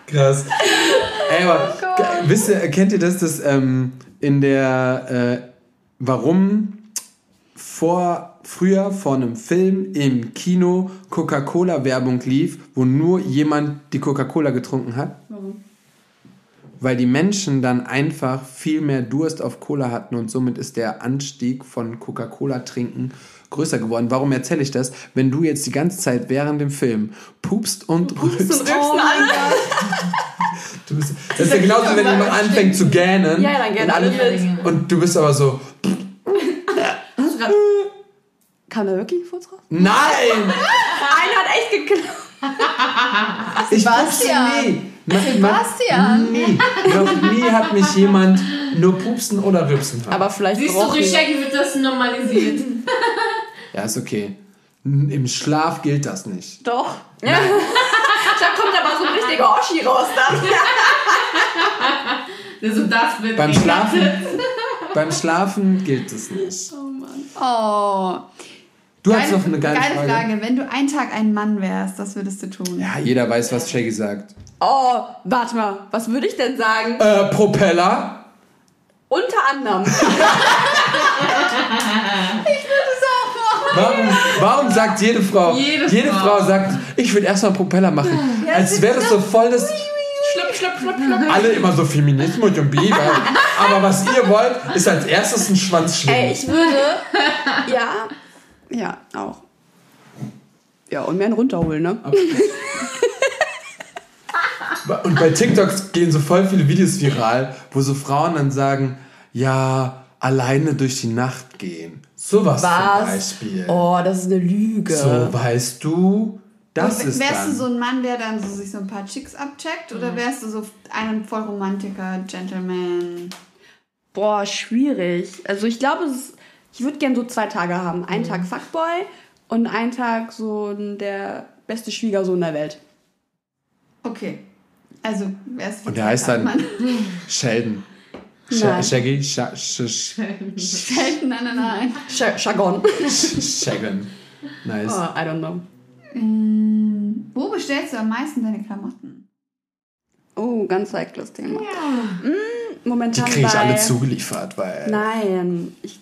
Krass. Ey, aber ge- wisst ihr, kennt ihr das, dass ähm, in der äh, warum vor früher vor einem Film im Kino Coca-Cola Werbung lief, wo nur jemand die Coca-Cola getrunken hat? Warum? Weil die Menschen dann einfach viel mehr Durst auf Cola hatten und somit ist der Anstieg von Coca-Cola trinken größer geworden. Warum erzähle ich das? Wenn du jetzt die ganze Zeit während dem Film pupst und rülpst, Oh mein Gott! Du bist, das ist ja genauso, wenn jemand anfängt zu gähnen. Ja, dann gähnen und alle mit. Und du bist aber so, Kam da wirklich ein Furz raus? nein! Einer hat echt geklappt. Ich Sebastian. pupse nie. Ma- ma- Sebastian. Nie. Noch nie hat mich jemand nur pupsen oder rübsen hören. Aber vielleicht Siehst du, Shaggy wird das normalisiert. Ja, ist okay. Im Schlaf gilt das nicht. Doch. Da kommt aber so ein richtiger Oschi raus dann. Also das wird Beim Schlafen, beim Schlafen gilt es nicht. Oh. Du hast noch eine geile, geile Frage. Frage. Wenn du einen Tag ein Mann wärst, was würdest du tun? Ja, jeder weiß, was Shaggy sagt. Oh, warte mal. Was würde ich denn sagen? Äh, Propeller? Unter anderem. Warum, warum sagt jede Frau, Jede Frau. Frau. sagt, ich würde erstmal Propeller machen. als wäre das so voll das... Schlupp, schlupp, schlupp, schlupp. Alle immer so Feminismus und Biber. Aber was ihr wollt, ist als erstes ein Schwanz schwingen. Ey, ich würde. Ja. Ja, auch. Ja, und mehr einen runterholen, ne? Und bei TikToks gehen so voll viele Videos viral, wo so Frauen dann sagen, ja, alleine durch die Nacht gehen. Sowas zum? Beispiel. Oh, das ist eine Lüge. So, weißt du, das Und ist wärst dann... du so ein Mann, der dann so sich so ein paar Chicks abcheckt? Oder wärst du so ein voll Romantiker, Gentleman? Boah, schwierig. Also ich glaube, ist, ich würde gerne so zwei Tage haben. Einen Tag Fuckboy und einen Tag so der beste Schwiegersohn der Welt. Okay. Also, wer ist Und der heißt dann Mann. Sheldon. Nein. Shaggy? Sha Sh Sh Sheldon, nein, nein, nein. Sh Shagon. Shagon. Nice. Oh, I don't know. Mm, Wo bestellst du am meisten deine Klamotten? Oh, ganz heikles Thema. Ja. Die Momentan kriege ich bei... alle zugeliefert, weil. Nein, ich,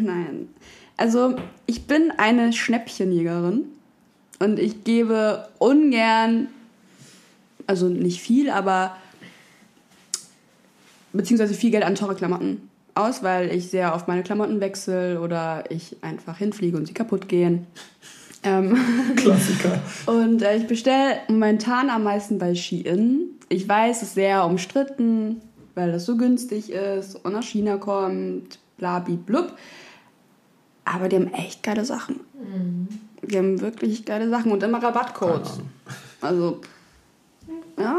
nein. Also, ich bin eine Schnäppchenjägerin und ich gebe ungern, also nicht viel, aber beziehungsweise viel Geld an teure Klamotten aus, weil ich sehr oft meine Klamotten wechsle oder ich einfach hinfliege und sie kaputt gehen. Ähm, Klassiker. und äh, ich bestelle momentan am meisten bei Shein. Ich weiß, es ist sehr umstritten, weil es so günstig ist und aus China kommt, blub. Aber die haben echt geile Sachen. Die haben wirklich geile Sachen und immer Rabattcodes. Also, ja.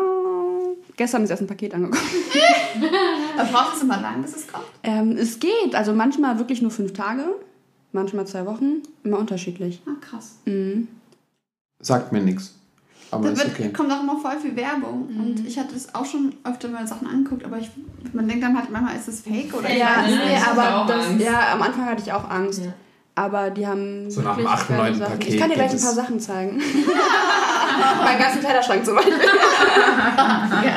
Gestern ist erst ein Paket angekommen. Aber brauchst du mal lang, bis es kommt? Ähm, es geht. Also manchmal wirklich nur fünf Tage, manchmal zwei Wochen. Immer unterschiedlich. Ah, krass. Mhm. Sagt mir nichts. Aber Da ist wird, okay. kommt auch immer voll viel Werbung. Und ich hatte es auch schon öfter mal Sachen angeguckt, aber ich, man denkt dann halt manchmal, ist es fake oder ich Ja, weiß Ja, nicht. nee, aber das, ja, am Anfang hatte ich auch Angst. Ja. Aber die haben. So nach dem wirklich achten, geile neunten Sachen. Paket Ich kann dir gleich ein paar. Sachen zeigen. mein ganzen Kleiderschrank zum Beispiel.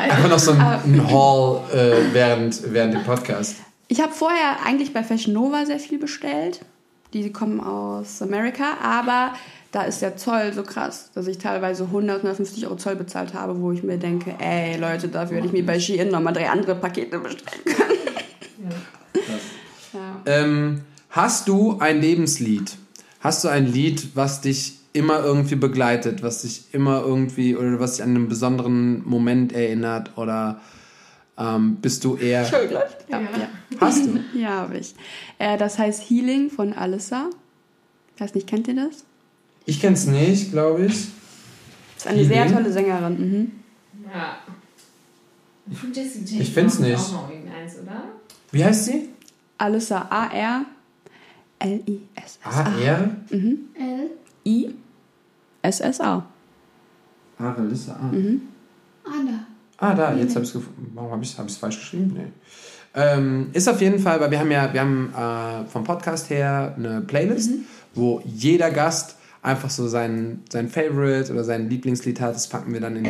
Einfach noch so ein, ein Haul äh, während, während dem Podcast. Ich habe vorher eigentlich bei Fashion Nova sehr viel bestellt. Die kommen aus Amerika, aber da ist der Zoll so krass, dass ich teilweise 100, 150 Euro Zoll bezahlt habe, wo ich mir denke, ey Leute, dafür hätte ich mir bei Shein nochmal drei andere Pakete bestellen können. Ja. Ähm, hast du ein Lebenslied? Hast du ein Lied, was dich immer irgendwie begleitet, was dich immer irgendwie oder was dich an einen besonderen Moment erinnert oder ähm, bist du eher Schön, läuft. Ja, Ja. ja. hast du? ja habe ich. Äh, das heißt Healing von Alissa. Ich weiß nicht, kennt ihr das? Ich kenn's nicht, glaube ich. Das ist eine sehr Healing? tolle Sängerin. Mhm. Ja. Ich find's braucht nicht. auch noch irgendeins, oder? Wie heißt sie? Alissa A-R-L-I-S-S-A. Ah, er? Mhm. L. I-S-S-A. Ah, Melissa. Ah. Anna. Ah, da, jetzt habe ich es gefunden. Warum habe ich es hab ich's falsch geschrieben? Nee. Ähm, ist auf jeden Fall, weil wir haben ja, wir haben äh, vom Podcast her eine Playlist, wo jeder Gast einfach so sein, sein Favorite oder sein Lieblingslied hat. Das packen wir dann in,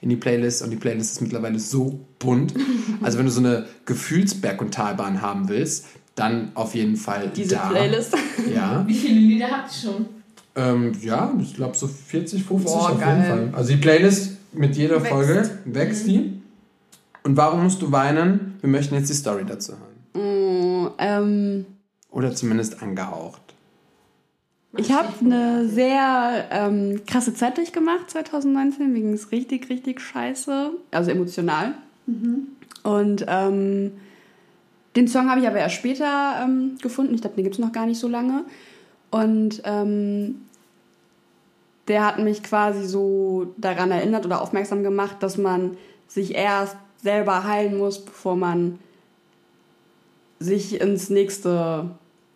in die Playlist und die Playlist ist mittlerweile so bunt. Also wenn du so eine Gefühlsberg- und Talbahn haben willst, dann auf jeden Fall Diese da. Playlist. Ja, Wie viele Lieder habt ihr schon? ähm, ja, ich glaube so 40, 50 Boah, auf geil. jeden Fall. Also die Playlist mit jeder Wächst. Folge wächst die. Und warum musst du weinen? Wir möchten jetzt die Story dazu hören. Mm, ähm, Oder zumindest angehaucht. ich habe eine sehr ähm, krasse Zeit durchgemacht 2019. Mir ging es richtig, richtig scheiße. Also emotional. Und ähm, den Song habe ich aber erst später ähm, gefunden. Ich glaube, den gibt es noch gar nicht so lange. Und ähm, der hat mich quasi so daran erinnert oder aufmerksam gemacht, dass man sich erst selber heilen muss, bevor man sich ins nächste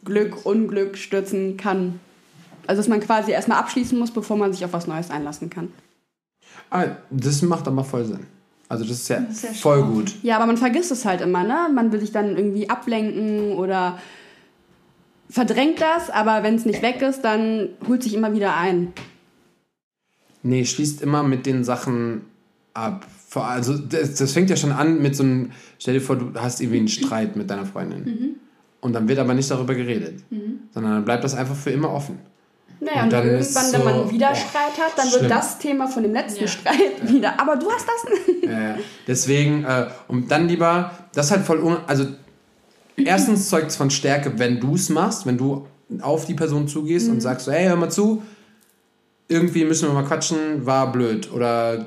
Glück, Unglück stürzen kann. Also dass man quasi erstmal abschließen muss, bevor man sich auf was Neues einlassen kann. Ah, das macht aber voll Sinn. Also das ist ja, ist ja voll schlau. gut. Ja, aber man vergisst es halt immer, ne? Man will sich dann irgendwie ablenken oder verdrängt das, aber wenn es nicht weg ist, dann holt sich immer wieder ein. Nee, schließt immer mit den Sachen ab. Also das, das fängt ja schon an mit so einem, stell dir vor, du hast irgendwie einen Streit mit deiner Freundin. Und dann wird aber nicht darüber geredet, sondern dann bleibt das einfach für immer offen. Naja, Und und, dann irgendwann, wenn so, man wieder boah, Streit hat, dann schlimm. wird das Thema von dem letzten Ja. Streit wieder. Aber du hast das. Äh, deswegen, äh, und dann lieber, das ist halt voll, un also erstens zeugt es von Stärke, wenn du es machst, wenn du auf die Person zugehst und sagst so, hey, hör mal zu, irgendwie müssen wir mal quatschen, war blöd oder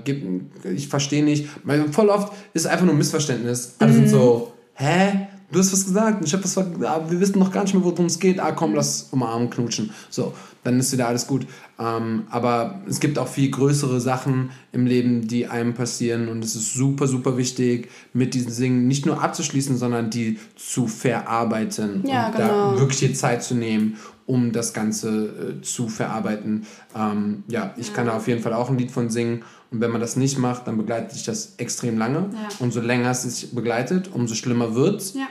ich verstehe nicht. Weil voll oft ist es einfach nur ein Missverständnis. Alle sind so, hä? Du hast was gesagt, ich hab was ah, wir wissen noch gar nicht mehr, worum es geht. Ah, komm, lass umarmen, knutschen. So, dann ist wieder alles gut. Ähm, aber es gibt auch viel größere Sachen im Leben, die einem passieren und es ist super, super wichtig, mit diesen Dingen nicht nur abzuschließen, sondern die zu verarbeiten Ja, und genau. da wirklich die Zeit zu nehmen, um das Ganze äh, zu verarbeiten. Ähm, ja, ich kann da auf jeden Fall auch ein Lied von singen. Und wenn man das nicht macht, dann begleitet sich das extrem lange. Ja. Umso länger es sich begleitet, umso schlimmer wird's. Ja.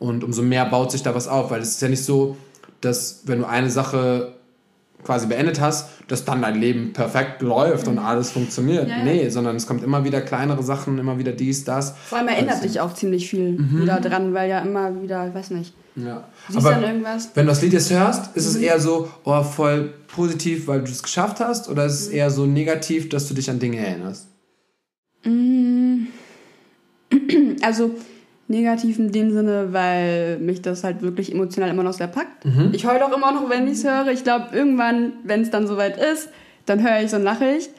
Und umso mehr baut sich da was auf. Weil es ist ja nicht so, dass wenn du eine Sache quasi beendet hast, dass dann dein Leben perfekt läuft und alles funktioniert. Ja, ja. Nee, sondern es kommt immer wieder kleinere Sachen, immer wieder dies, das. Vor allem erinnert dich auch ziemlich viel wieder dran, weil ja immer wieder, ich weiß nicht, Ja. siehst Aber dann irgendwas. wenn du das Lied jetzt hörst, ist es eher so, oh, voll positiv, weil du es geschafft hast, oder ist es eher so negativ, dass du dich an Dinge erinnerst? Also negativ in dem Sinne, weil mich das halt wirklich emotional immer noch sehr packt. Ich heule auch immer noch, wenn ich es höre. Ich glaube, irgendwann, wenn es dann soweit ist, dann höre ich und lache ich.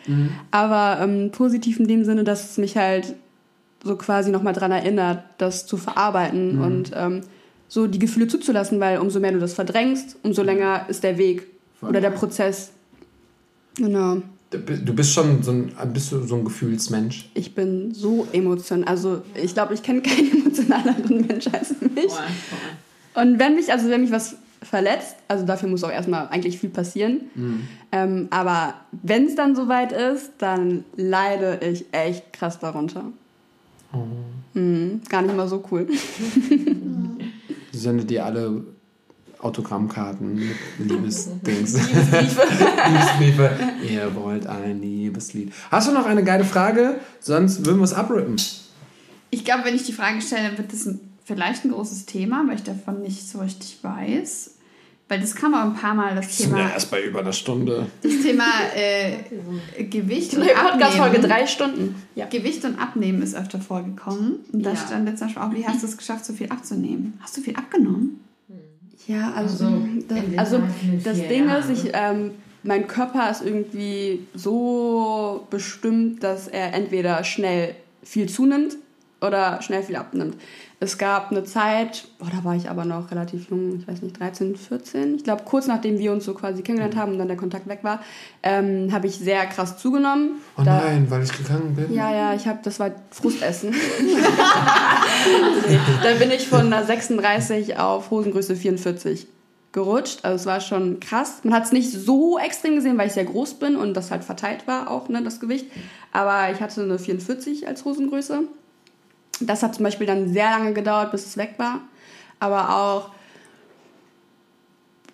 Aber ähm, positiv in dem Sinne, dass es mich halt so quasi nochmal dran erinnert, das zu verarbeiten und ähm, so die Gefühle zuzulassen, weil umso mehr du das verdrängst, umso länger ist der Weg oder der Prozess. Genau. Du bist schon so ein, bist du so ein Gefühlsmensch. Ich bin so emotional. Also ich glaube, ich kenne keinen emotionaleren Mensch als mich. Und wenn mich, also wenn mich was verletzt, also dafür muss auch erstmal eigentlich viel passieren. Ähm, aber wenn es dann soweit ist, dann leide ich echt krass darunter. Mhm, gar nicht mal so cool. Ich sende dir alle Autogrammkarten mit Liebesdings. Liebesbriefe. Liebesbriefe. Ihr wollt ein Liebeslied. Hast du noch eine geile Frage? Sonst würden wir es abrippen. Ich glaube, wenn ich die Frage stelle, wird das ein, vielleicht ein großes Thema, weil ich davon nicht so richtig weiß. Weil das kam auch ein paar Mal, das sind ja Thema, erst bei über einer Stunde. das Thema äh, Gewicht und Neue Podcast-Folge Abnehmen. drei Stunden. Ja. Gewicht und Abnehmen ist öfter vorgekommen. Und da Ja. stand jetzt zum Beispiel auch, wie hast du es geschafft, so viel abzunehmen? Hast du viel abgenommen? Ja, also, Also, das, in den also das Ding Jahren. ist, ich, ähm, mein Körper ist irgendwie so bestimmt, dass er entweder schnell viel zunimmt oder schnell viel abnimmt. Es gab eine Zeit, boah, da war ich aber noch relativ jung, ich weiß nicht, 13, 14. Ich glaube, kurz nachdem wir uns so quasi kennengelernt haben und dann der Kontakt weg war, ähm, habe ich sehr krass zugenommen. Oh Da- nein, weil ich gegangen bin. ja, ja, ich habe, das war Frustessen. da bin ich von einer 36 auf Hosengröße 44 gerutscht. Also es war schon krass. Man hat es nicht so extrem gesehen, weil ich sehr groß bin und das halt verteilt war auch, ne, das Gewicht. Aber ich hatte eine 44 als Hosengröße. Das hat zum Beispiel dann sehr lange gedauert, bis es weg war. Aber auch,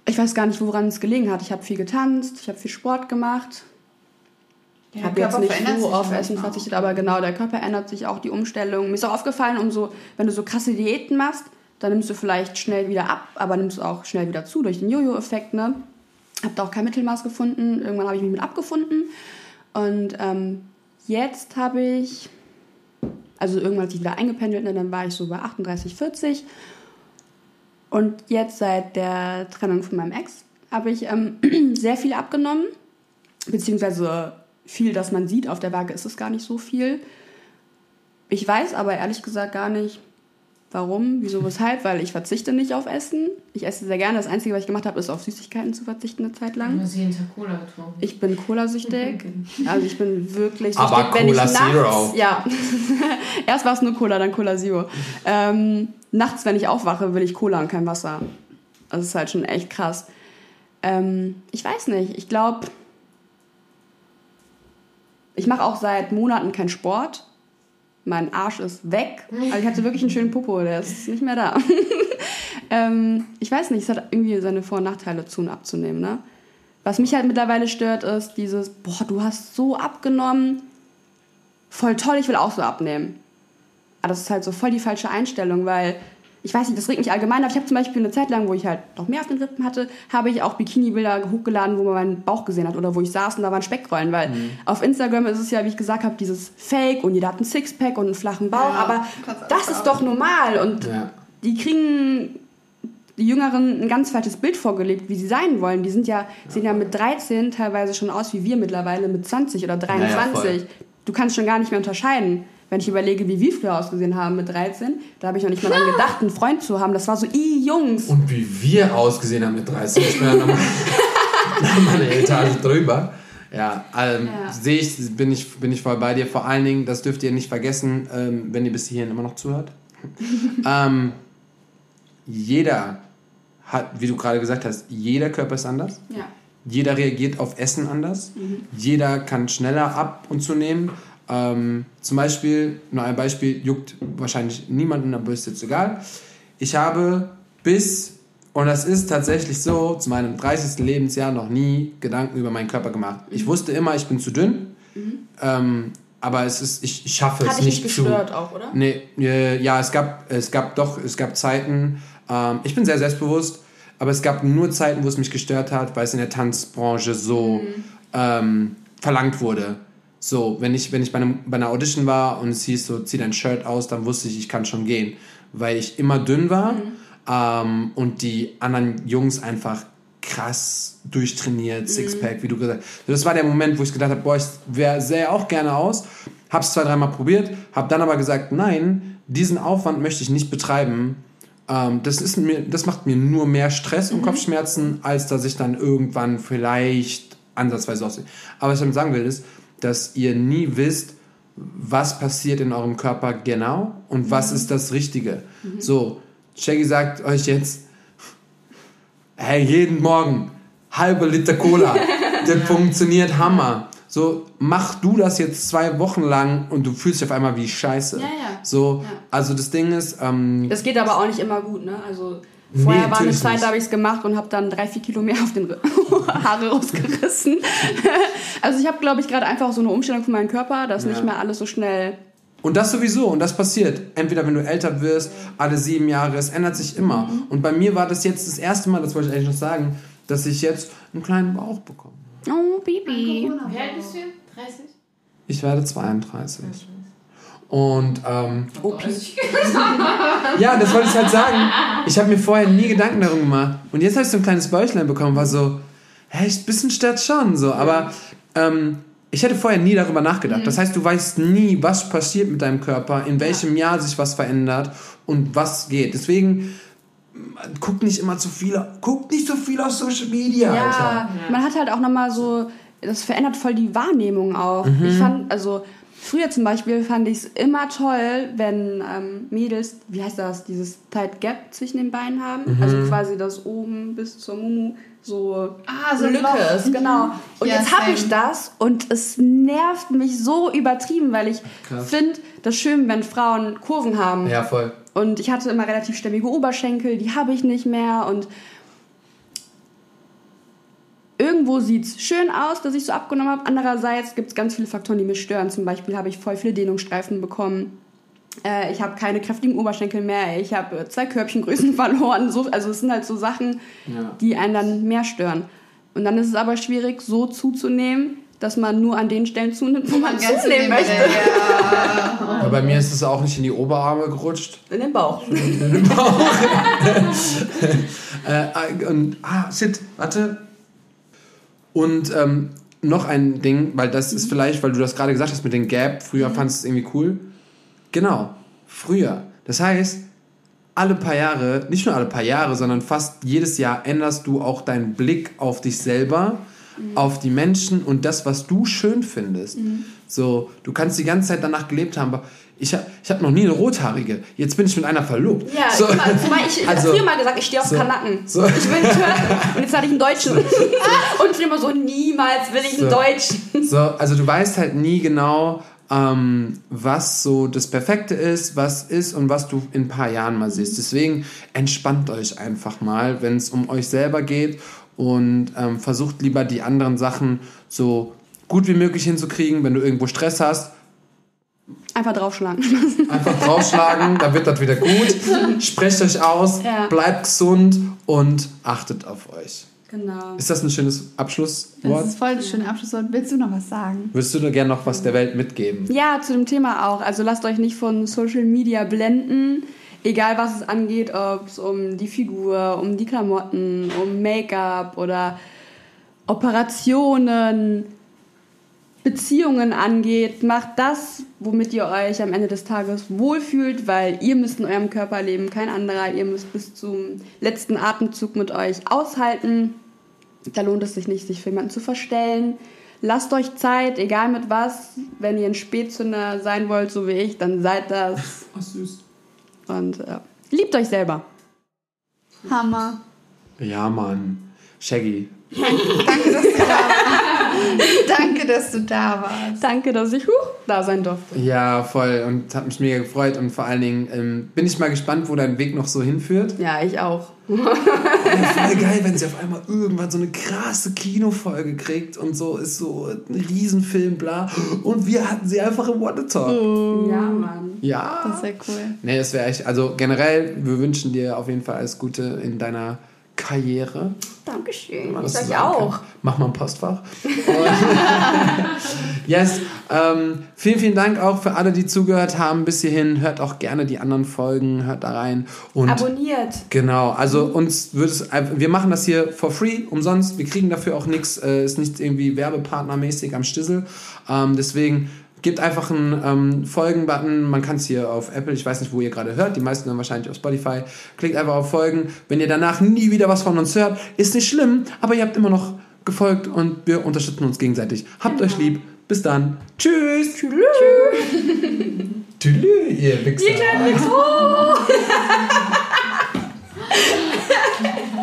ich weiß gar nicht, woran es gelegen hat. Ich habe viel getanzt, ich habe viel Sport gemacht. Ich habe jetzt nicht so auf Essen verzichtet, aber genau, der Körper ändert sich auch, die Umstellung. Mir ist auch aufgefallen, umso, wenn du so krasse Diäten machst, dann nimmst du vielleicht schnell wieder ab, aber nimmst du auch schnell wieder zu durch den Jojo-Effekt, ne? Hab da auch kein Mittelmaß gefunden. Irgendwann habe ich mich mit abgefunden. Und ähm, jetzt habe ich, also irgendwann hat sich wieder eingependelt, ne? dann war ich so bei 38, 40. Und jetzt seit der Trennung von meinem Ex habe ich ähm, sehr viel abgenommen, beziehungsweise viel, dass man sieht. Auf der Waage ist es gar nicht so viel. Ich weiß aber ehrlich gesagt gar nicht, warum, wieso, weshalb, weil ich verzichte nicht auf Essen. Ich esse sehr gerne. Das Einzige, was ich gemacht habe, ist auf Süßigkeiten zu verzichten eine Zeit Du lang. hast jeden Tag Cola getrunken. Ich bin Cola-süchtig. Also ich bin wirklich Aber süchtig, wenn ich Cola nachts, Zero. Ja. Erst war es nur Cola, dann Cola Zero. Ähm, nachts, wenn ich aufwache, will ich Cola und kein Wasser. Das ist halt schon echt krass. Ähm, ich weiß nicht. Ich glaube, ich mache auch seit Monaten keinen Sport. Mein Arsch ist weg. Also ich hatte wirklich einen schönen Popo, der ist nicht mehr da. ähm, ich weiß nicht, es hat irgendwie seine Vor- und Nachteile zu und abzunehmen. Ne? Was mich halt mittlerweile stört, ist dieses, boah, du hast so abgenommen. Voll toll, ich will auch so abnehmen. Aber das ist halt so voll die falsche Einstellung, weil ich weiß nicht, das regt mich allgemein auf. Ich habe zum Beispiel eine Zeit lang, wo ich halt noch mehr auf den Rippen hatte, habe ich auch Bikini-Bilder hochgeladen, wo man meinen Bauch gesehen hat oder wo ich saß und da waren Speckrollen, weil auf Instagram ist es ja, wie ich gesagt habe, dieses Fake und jeder hat einen Sixpack und einen flachen Bauch, Ja, aber das ist doch normal und Ja. die kriegen die Jüngeren ein ganz falsches Bild vorgelebt, wie sie sein wollen. Die sind ja, sehen ja mit 13 teilweise schon aus wie wir mittlerweile mit 20 oder 23. voll. du kannst schon gar nicht mehr unterscheiden. Wenn ich überlege, wie wir früher ausgesehen haben mit 13, da habe ich noch nicht mal dran gedacht, einen Freund zu haben. Das war so, i Jungs. Und wie wir ausgesehen haben mit 30. Ich bin ja nochmal eine Etage drüber. Ja, ähm, Ja. sehe ich, bin ich, bin ich voll bei dir. Vor allen Dingen, das dürft ihr nicht vergessen, ähm, wenn ihr bis hierhin immer noch zuhört. ähm, jeder hat, wie du gerade gesagt hast, jeder Körper ist anders. Ja. Jeder reagiert auf Essen anders. Jeder kann schneller ab und zu nehmen. Ähm, zum Beispiel, nur ein Beispiel, juckt wahrscheinlich niemanden, aber ist jetzt egal. Ich habe bis, und das ist tatsächlich so, zu meinem 30. Lebensjahr noch nie Gedanken über meinen Körper gemacht. Ich wusste immer, ich bin zu dünn. Ähm, aber es ist, ich, ich schaffe es Hat dich nicht nicht zu. gestört auch, oder? Nee, äh, ja, es gab, es gab doch, es gab Zeiten, ähm, ich bin sehr selbstbewusst, aber es gab nur Zeiten, wo es mich gestört hat, weil es in der Tanzbranche so ähm, verlangt wurde. So, wenn ich, wenn ich bei, einem, bei einer Audition war und es hieß so, zieh dein Shirt aus, dann wusste ich, ich kann schon gehen. Weil ich immer dünn war ähm, und die anderen Jungs einfach krass durchtrainiert, Sixpack, wie du gesagt hast. Das war der Moment, wo ich gedacht habe, boah, ich wär, sähe auch gerne aus. Hab's zwei, dreimal probiert, hab dann aber gesagt, nein, diesen Aufwand möchte ich nicht betreiben. Ähm, das, ist mir, das macht mir nur mehr Stress und Kopfschmerzen, als dass ich dann irgendwann vielleicht ansatzweise aussehe. Aber was ich damit sagen will, ist, dass ihr nie wisst, was passiert in eurem Körper genau und was ist das Richtige. So, Shaggy sagt euch jetzt, hey, jeden Morgen halbe Liter Cola, das funktioniert Hammer. So, mach du das jetzt zwei Wochen lang und du fühlst dich auf einmal wie Scheiße. Ja, ja. So, Ja. also das Ding ist, ähm, Das geht aber auch nicht immer gut, ne? Also Nee, vorher war eine Zeit, nicht. da habe ich es gemacht und habe dann drei, vier Kilo mehr auf den Haare rausgerissen. also ich habe, glaube ich, gerade einfach so eine Umstellung von meinem Körper, dass Ja. nicht mehr alles so schnell... Und das sowieso, und das passiert. Entweder wenn du älter wirst, alle sieben Jahre, es ändert sich immer. Und bei mir war das jetzt das erste Mal, das wollte ich eigentlich noch sagen, dass ich jetzt einen kleinen Bauch bekomme. Oh, Baby. Wie alt bist du? 30? Ich werde 32. Und ähm, Oh, ja, das wollte ich halt sagen. Ich habe mir vorher nie Gedanken darum gemacht. Und jetzt habe ich so ein kleines Bäuchlein bekommen, war so, hä, ein bisschen stört schon so. Aber ähm, ich hätte vorher nie darüber nachgedacht. Das heißt, du weißt nie, was passiert mit deinem Körper, in welchem Jahr sich was verändert und was geht. Deswegen guck nicht immer zu viel, guck nicht so viel auf Social Media, Alter. Ja, man hat halt auch nochmal so, das verändert voll die Wahrnehmung auch. Mhm. Ich fand, also früher zum Beispiel fand ich es immer toll, wenn ähm, Mädels, wie heißt das, dieses Tight Gap zwischen den Beinen haben. Mhm. Also quasi das oben bis zur Mumu so Ah, so Lücke Loch. ist, genau. Und Ja, jetzt habe ich das und es nervt mich so übertrieben, weil ich finde das schön, wenn Frauen Kurven haben. Ja, voll. Und ich hatte immer relativ stämmige Oberschenkel, die habe ich nicht mehr. Und irgendwo sieht es schön aus, dass ich so abgenommen habe. Andererseits gibt es ganz viele Faktoren, die mich stören. Zum Beispiel habe ich voll viele Dehnungsstreifen bekommen. Äh, ich habe keine kräftigen Oberschenkel mehr. Ich habe äh, zwei Körbchengrößen verloren. So, also es sind halt so Sachen, Ja. die einen dann mehr stören. Und dann ist es aber schwierig, so zuzunehmen, dass man nur an den Stellen zunimmt, wo man Ganz zunehmen möchte. Ja. Bei mir ist es auch nicht in die Oberarme gerutscht. In den Bauch. Äh, und, ah, shit, warte. Und ähm, noch ein Ding, weil das ist vielleicht, weil du das gerade gesagt hast mit den Gap, früher fandest du es irgendwie cool. Genau, früher. Das heißt, alle paar Jahre, nicht nur alle paar Jahre, sondern fast jedes Jahr änderst du auch deinen Blick auf dich selber, auf die Menschen und das, was du schön findest. So, du kannst die ganze Zeit danach gelebt haben, aber ich, hab- ich habe noch nie eine rothaarige. Jetzt bin ich mit einer verlobt. Ja, so, immer, zumal ich, Also, habe früher mal gesagt, ich stehe auf so, Kanaken. so. Ich will einen Türken. Und jetzt hatte ich einen Deutschen. Und früher immer so, niemals will ich einen So. Deutschen. So, also du weißt halt nie genau, ähm, was so das Perfekte ist, was ist und was du in ein paar Jahren mal siehst. Deswegen entspannt euch einfach mal, wenn es um euch selber geht und ähm, versucht lieber die anderen Sachen so gut wie möglich hinzukriegen. Wenn du irgendwo Stress hast, Einfach draufschlagen. einfach draufschlagen, dann wird das wieder gut. Sprecht euch aus, Ja. bleibt gesund und achtet auf euch. Genau. Ist das ein schönes Das Abschlusswort? ist voll das schöne Abschlusswort. Willst du noch was sagen? Würdest du gerne noch was der Welt mitgeben? Ja, zu dem Thema auch. Also lasst euch nicht von Social Media blenden. Egal was es angeht, ob es um die Figur, um die Klamotten, um Make-up oder Operationen, Beziehungen angeht, macht das, womit ihr euch am Ende des Tages wohlfühlt, weil ihr müsst in eurem Körper leben, kein anderer. Ihr müsst bis zum letzten Atemzug mit euch aushalten. Da lohnt es sich nicht, sich für jemanden zu verstellen. Lasst euch Zeit, egal mit was. Wenn ihr ein Spätzünder sein wollt, so wie ich, dann seid das. Ach, süß. Und äh, liebt euch selber. Hammer. Ja, Mann. Shaggy. Danke, dass du da warst. Danke, dass du da warst. Danke, dass ich huh, da sein durfte. Ja, voll. Und hat mich mega gefreut. Und vor allen Dingen ähm, bin ich mal gespannt, wo dein Weg noch so hinführt. Ja, ich auch. Ja, voll geil, wenn sie auf einmal irgendwann so eine krasse Kinofolge kriegt und so ist so ein Riesenfilm, bla. Und wir hatten sie einfach im the Talk. Ja, Mann. Ja. Das ist sehr cool. Nee, das wäre echt, also generell, wir wünschen dir auf jeden Fall alles Gute in deiner Karriere. Dankeschön. Ich auch. kannst. Mach mal ein Postfach. Yes, ähm, vielen, vielen Dank auch für alle, die zugehört haben bis hierhin. Hört auch gerne die anderen Folgen, hört da rein. Und Abonniert. Genau, also uns wird es, wir machen das hier for free, umsonst. Wir kriegen dafür auch nichts, äh, ist nicht irgendwie werbepartnermäßig am Stissel. Ähm, deswegen gebt einfach einen ähm, Folgen-Button. Man kann es hier auf Apple, ich weiß nicht, wo ihr gerade hört, die meisten dann wahrscheinlich auf Spotify. Klickt einfach auf Folgen. Wenn ihr danach nie wieder was von uns hört, ist nicht schlimm, aber ihr habt immer noch gefolgt und wir unterstützen uns gegenseitig. Habt euch lieb. Bis dann. Tschüss. Tschüss. Tschüss. ihr Wichser. Ihr kleinen Wichser.